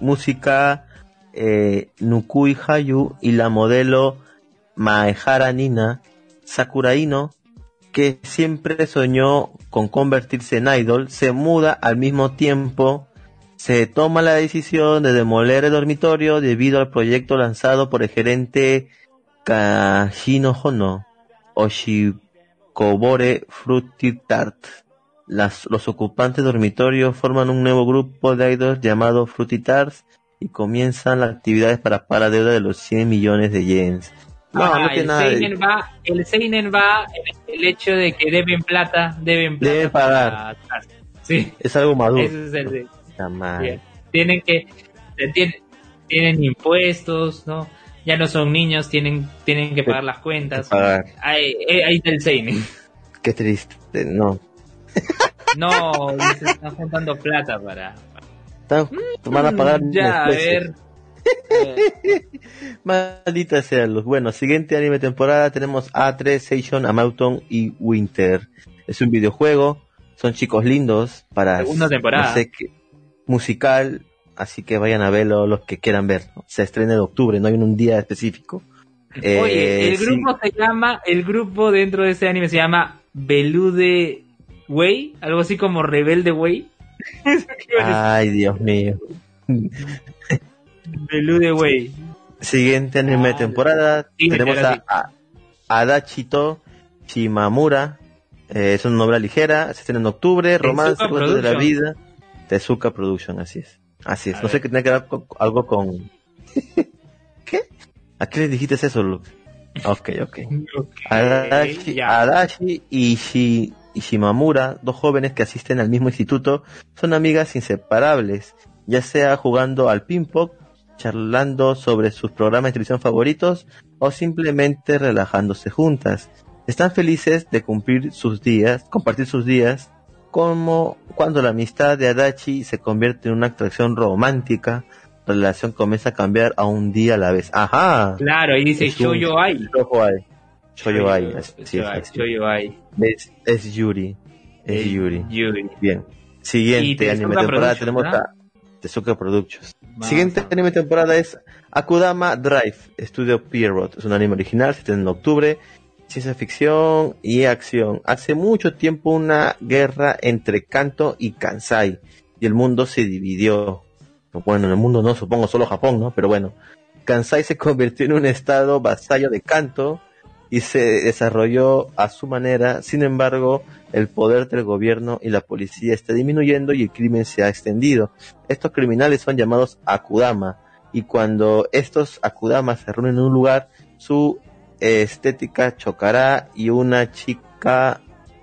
música eh, Nukui Hayu y la modelo Maehara Nina Sakuraino, que siempre soñó con convertirse en idol, se muda al mismo tiempo, se toma la decisión de demoler el dormitorio debido al proyecto lanzado por el gerente Kashino Hono, Oshikobore Fruity Tart los ocupantes dormitorios forman un nuevo grupo de idols llamado Frutitars y comienzan las actividades para pagar deuda de los 100 millones de yens. No, el, Seinen va, el Seinen va el hecho de que deben plata, deben plata. Deben pagar. sí. Es algo maduro. Ese es el Tienen que, tienen, tienen impuestos, ¿no? Ya no son niños, tienen, tienen que pagar las cuentas. Pagar. Ahí, ahí está el Seinen. Qué triste, no. No, se están juntando plata para. Están, van a pagar. Mm, ya, a ver. Maldita sea los. Bueno, siguiente anime temporada tenemos A3, Seishon, Amauton y Winter. Es un videojuego, son chicos lindos para. Segunda temporada. Musical, así que vayan a verlo los que quieran ver. Se estrena en octubre, no hay un día específico. Oye, el eh, grupo se llama, el grupo dentro de ese anime se llama Belude Way, algo así como Rebelde Way. Ay, Dios mío. Belude Way. Siguiente anime de ah, temporada. tenemos a, Adachito Shimamura. Eh, es una obra ligera. Se estrena en octubre. Romance, de la vida. Tezuka Production, así es. Así es. no sé qué tiene que ver con, algo con. ¿Qué? ¿A qué le dijiste eso, Luke? Ok, ok. Adachi, Adachi y Shimamura, dos jóvenes que asisten al mismo instituto, son amigas inseparables, ya sea jugando al ping-pong, charlando sobre sus programas de televisión favoritos o simplemente relajándose juntas. Están felices de cumplir sus días, compartir sus días como cuando la amistad de Adachi se convierte en una atracción romántica, la relación comienza a cambiar a un día a la vez. Ajá. Claro, ahí dice Shoyo Ai. Shoyo Ai. Shoyo Ai. Es, es Yuri. Es Yuri. Yuri. Bien. Siguiente anime temporada tenemos a Tezuka Productions. Siguiente anime temporada es Akudama Drive, estudio Pierrot. Es un anime original, se en octubre. Ciencia ficción y acción. Hace mucho tiempo una guerra entre Kanto y Kansai. Y el mundo se dividió. Bueno, en el mundo no, supongo solo Japón, ¿no? Pero bueno. Kansai se convirtió en un estado vasallo de Kanto y se desarrolló a su manera. Sin embargo, el poder del gobierno y la policía está disminuyendo y el crimen se ha extendido. Estos criminales son llamados Akudama y cuando estos Akudamas se reúnen en un lugar, su estética chocará y una chica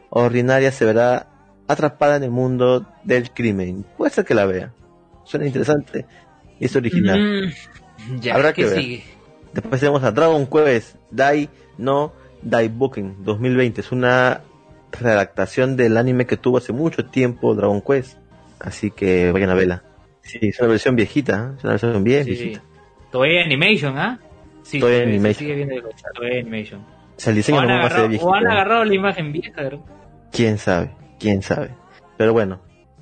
ordinaria se verá atrapada en el mundo del crimen. Puede ser que la vea. Suena interesante y es original. Mm, Habrá que, ver. Después tenemos a Dragon Quest Dai no Dai Booking 2020. Es una redactación del anime que tuvo hace mucho tiempo Dragon Quest. Así que vayan a verla. Sí, es una versión viejita, ¿eh? es una versión bien viejita. Toei Animation, ¿ah? Sí, Toei Animation. Sigue viendo Toei Animation. O sea, el diseño no va a ser viejito. O han agarrado la imagen vieja, Quién sabe, quién sabe. Pero bueno.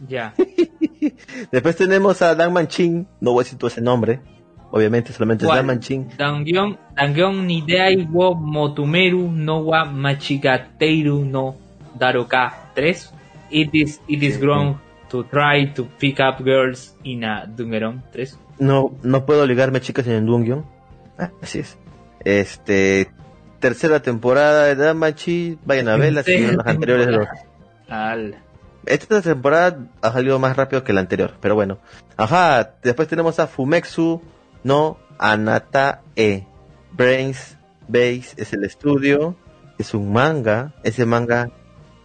Ya. Después tenemos a Dan Manchin, no voy a decir todo ese nombre. Obviamente solamente es Dan Manchin. Dangion Nideai wo Motumeru no wa Machigateiru no Daroka 3. It is, it is grown to try to pick up girls in a Dungeon 3. No, no puedo ligarme chicas en el Dungeon. Ah, así es. Este, tercera temporada de Damachi, vayan a verla, si las anteriores los... Esta temporada ha salido más rápido que la anterior, pero bueno. Ajá, después tenemos a Fumexu no Anata E. Brains Base es el estudio, es un manga, ese manga,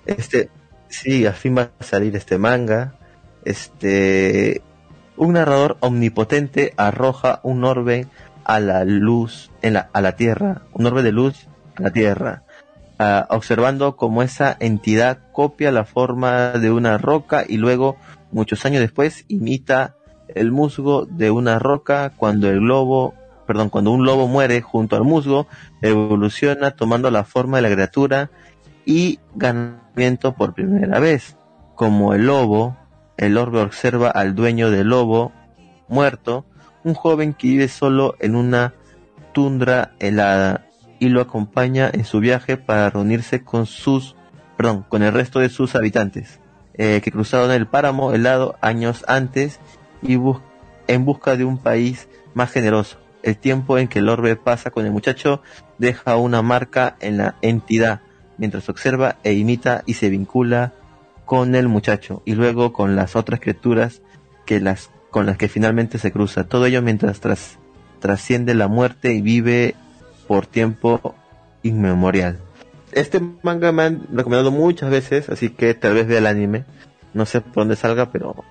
este, sí, al fin va a salir este manga, este, un narrador omnipotente arroja un orbe a la luz, en la, a la tierra, un orbe de luz a la tierra, uh, observando cómo esa entidad copia la forma de una roca y luego, muchos años después, imita el musgo de una roca cuando el globo, perdón, cuando un lobo muere junto al musgo, evoluciona tomando la forma de la criatura y ganamiento por primera vez. Como el lobo, el orbe observa al dueño del lobo muerto, un joven que vive solo en una tundra helada y lo acompaña en su viaje para reunirse con sus, perdón, con el resto de sus habitantes, eh, que cruzaron el páramo helado años antes y en busca de un país más generoso. El tiempo en que el orbe pasa con el muchacho deja una marca en la entidad, mientras observa e imita y se vincula con el muchacho y luego con las otras criaturas que las con las que finalmente se cruza. Todo ello mientras tras, trasciende la muerte y vive por tiempo inmemorial. Este manga me han recomendado muchas veces, así que tal vez vea el anime. No sé por dónde salga, pero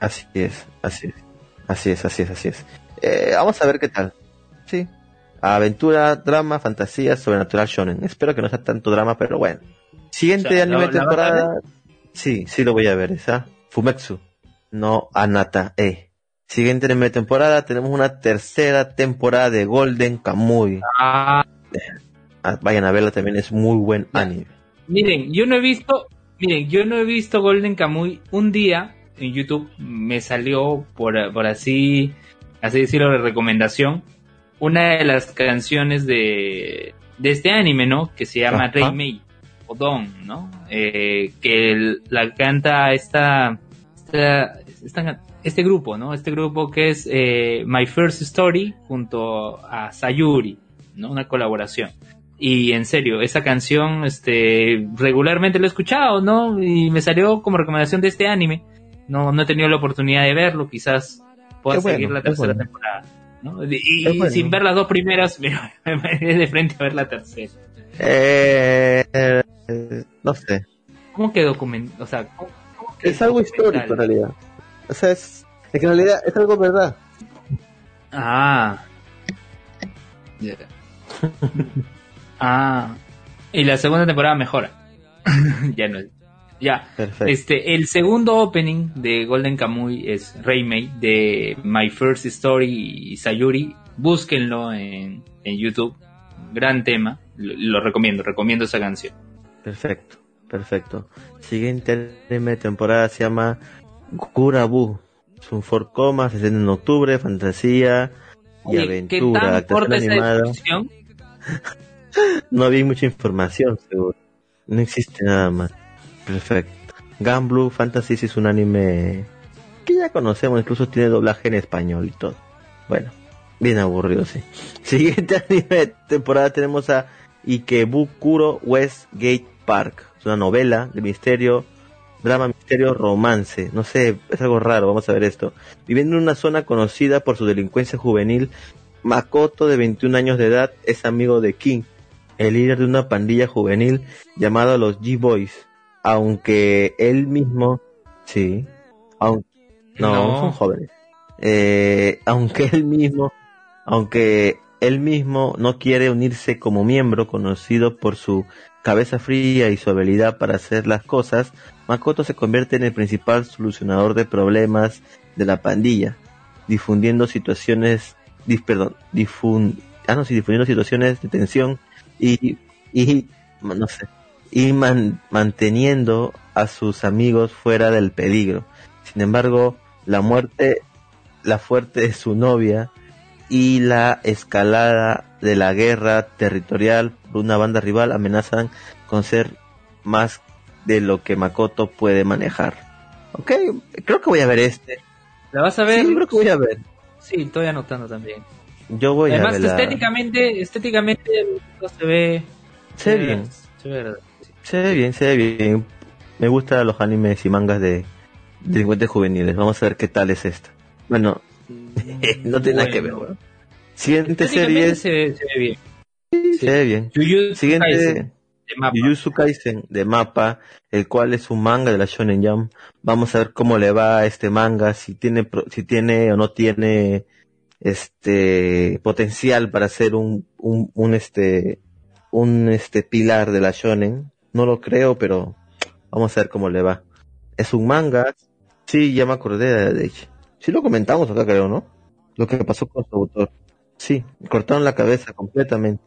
Así es, así es. Así es, así es, así es. Eh, vamos a ver qué tal. Sí. Aventura, drama, fantasía, sobrenatural shonen. Espero que no sea tanto drama, pero bueno. Siguiente anime temporada. Sí, sí lo voy a ver, esa. Fumetsu. No Anata E. Siguiente anime temporada, tenemos una tercera temporada de Golden Kamuy. Ah. ah vayan a verla también, es muy buen anime. Miren, yo no he visto, miren, yo no he visto Golden Kamuy un día en YouTube me salió por, así, así decirlo de recomendación, una de las canciones de, de este anime, ¿no? Que se llama Rey Mei o Don, ¿no? Eh, que la canta esta, este grupo, ¿no? Este grupo que es eh, My First Story junto a Sayuri, ¿no? Una colaboración. Y en serio, esa canción, este, regularmente lo he escuchado, ¿no? Y me salió como recomendación de este anime no, no he tenido la oportunidad de verlo, quizás pueda seguir la tercera temporada. ¿no? Y, sin ver las dos primeras, me, me de frente a ver la tercera. Eh, no sé. ¿Cómo que documento? O sea, es algo histórico en realidad. O sea, es, es que en realidad es algo verdad. Ah. ah. Y la segunda temporada mejora. ya no Ya, este, el segundo opening de Golden Kamuy es Remake de My First Story y Sayuri. Búsquenlo en, en YouTube. Gran tema. Lo, recomiendo, recomiendo esa canción. Perfecto, perfecto. Siguiente temporada se llama Kurabu. Es un four coma, se en octubre, fantasía y aventura. ¿qué tan animada. no había mucha información, seguro. No existe nada más. Perfecto. Gun Fantasy es un anime que ya conocemos, incluso tiene doblaje en español y todo. Bueno, bien aburrido, sí. Siguiente anime de temporada tenemos a Ikebukuro Westgate Park. Es una novela de misterio, drama, misterio, romance. No sé, es algo raro, vamos a ver esto. Viviendo en una zona conocida por su delincuencia juvenil, Makoto, de 21 años de edad, es amigo de King, el líder de una pandilla juvenil llamada los G-Boys aunque él mismo, sí, aunque, no, son jóvenes, eh, aunque él mismo, aunque él mismo no quiere unirse como miembro conocido por su cabeza fría y su habilidad para hacer las cosas, Makoto se convierte en el principal solucionador de problemas de la pandilla, difundiendo situaciones, perdón, ah, no, sí, difundiendo situaciones de tensión y, y, no sé, y manteniendo a sus amigos fuera del peligro. Sin embargo, la muerte, la fuerte de su novia y la escalada de la guerra territorial por una banda rival amenazan con ser más de lo que Makoto puede manejar. Ok, creo que voy a ver este. ¿La vas a ver? Sí, creo que voy a ver. Sí, estoy anotando también. Yo voy a ver. Además, estéticamente, estéticamente se ve. Se ve bien. Se ve se ve bien, se ve bien. Me gustan los animes y mangas de delincuentes juveniles. Vamos a ver qué tal es esta. Bueno, no tiene nada que ver. Siguiente serie. Se ve, se ve bien. Se ve bien. Siguiente. Jujutsu Kaisen de mapa, el cual es un manga de la Shonen Jump. Vamos a ver cómo le va a este manga, si tiene, si tiene o no tiene este potencial para ser un, un, un este, un este pilar de la Shonen. No lo creo, pero vamos a ver cómo le va. Es un manga. Sí, ya me acordé de hecho. Sí lo comentamos acá, creo, ¿no? Lo que pasó con su autor. Sí, cortaron la cabeza completamente.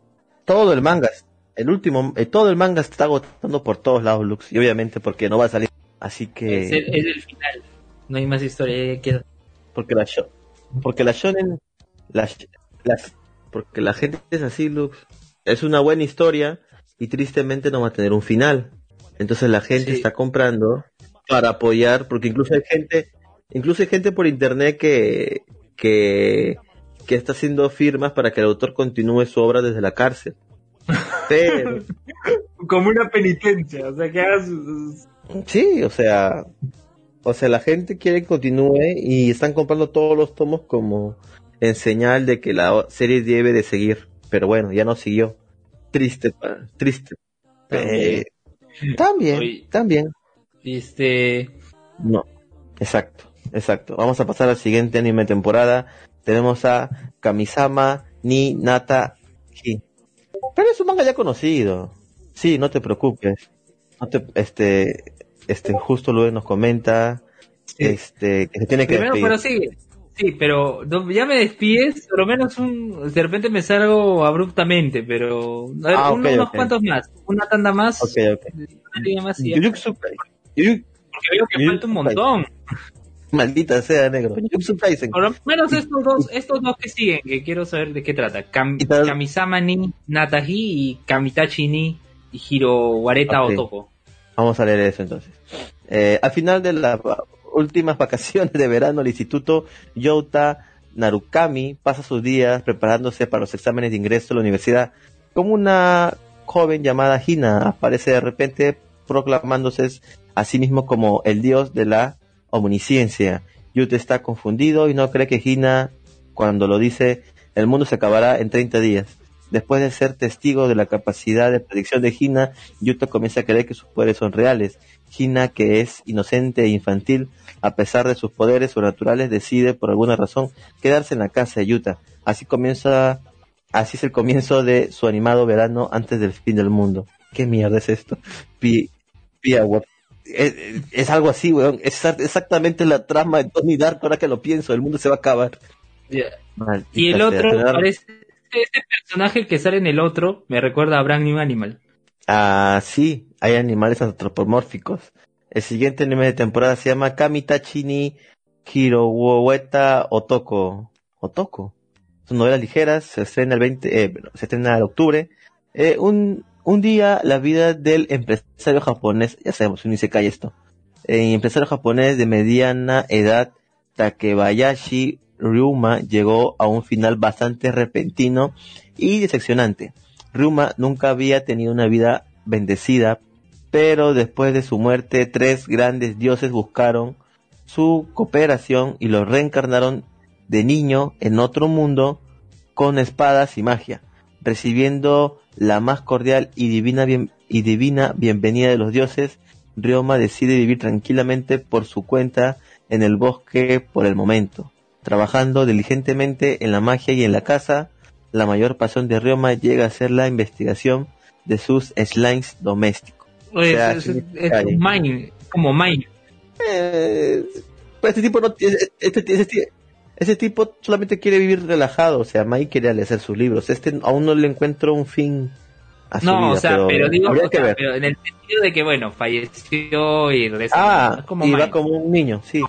Todo el manga, el último, eh, todo el manga está agotando por todos lados, Lux. Y obviamente porque no va a salir. Así que... Es el, final. No hay más historia que Porque la show, porque la shonen, las, las, porque la gente es así, Lux. Es una buena historia, y tristemente no va a tener un final. Entonces la gente está comprando para apoyar, porque incluso hay gente, incluso hay gente por internet que, que, que está haciendo firmas para que el autor continúe su obra desde la cárcel. Pero, como una penitencia, o sea que hagas Sí, o sea, o sea, la gente quiere que continúe y están comprando todos los tomos como en señal de que la serie debe de seguir, pero bueno, ya no siguió. Triste, triste. También, eh, también, también. Este. No, exacto, exacto. Vamos a pasar al siguiente anime temporada. Tenemos a Kamisama ni Nata Hi. Pero es un manga ya conocido. Sí, no te preocupes. No te, este, este, justo luego nos comenta, este, que se tiene que Primero, pero sí, Sí, pero ya me despides, por lo menos un, de repente me salgo abruptamente, pero ah, unos cuantos más, una tanda más, Ok, ok. más porque veo que falta un montón. Maldita sea, negro. Por lo menos estos dos, estos dos que siguen, que quiero saber de qué trata. Kamisama ni Natahi y Kamitachi ni Hirowareta okay. Otoko. Vamos a leer eso entonces. Eh, al final de la últimas vacaciones de verano al instituto Yota Narukami pasa sus días preparándose para los exámenes de ingreso a la universidad. Como una joven llamada Hina aparece de repente proclamándose a sí mismo como el dios de la omnisciencia. Yuta está confundido y no cree que Hina, cuando lo dice, el mundo se acabará en 30 días. Después de ser testigo de la capacidad de predicción de Hina, Yuta comienza a creer que sus poderes son reales. Hina, que es inocente e infantil, a pesar de sus poderes sobrenaturales, decide por alguna razón quedarse en la casa de Yuta. Así comienza, así es el comienzo de su animado verano antes del fin del mundo. ¿Qué mierda es esto? Pi, es, algo así, weón. Es exactamente la trama de Tony Dark ahora que lo pienso. El mundo se va a acabar. y el otro, parece, este personaje que sale en el otro me recuerda a Brand New Animal. Ah, sí, hay animales antropomórficos. El siguiente anime de temporada se llama Kamitachini Hiroweta Otoko. Otoko. Son novelas ligeras, se estrena el 20, eh, se estrena en octubre. Eh, un, un día la vida del empresario japonés, ya sabemos, se cae esto. El empresario japonés de mediana edad, Takebayashi Ryuma, llegó a un final bastante repentino y decepcionante. Ryuma nunca había tenido una vida bendecida, pero después de su muerte tres grandes dioses buscaron su cooperación y lo reencarnaron de niño en otro mundo con espadas y magia, recibiendo la más cordial y divina, y divina bienvenida de los dioses, Ryoma decide vivir tranquilamente por su cuenta en el bosque por el momento, trabajando diligentemente en la magia y en la casa. La mayor pasión de Ryoma llega a ser la investigación de sus slimes domésticos. es, como mine. Eh, pues este tipo no este, este, este ese tipo solamente quiere vivir relajado, o sea, Mike quiere hacer sus libros. Este aún no le encuentro un fin a su no, o sea, pero, digo, pero en el sentido de que, bueno, falleció y Ah, como y va como un niño, sí.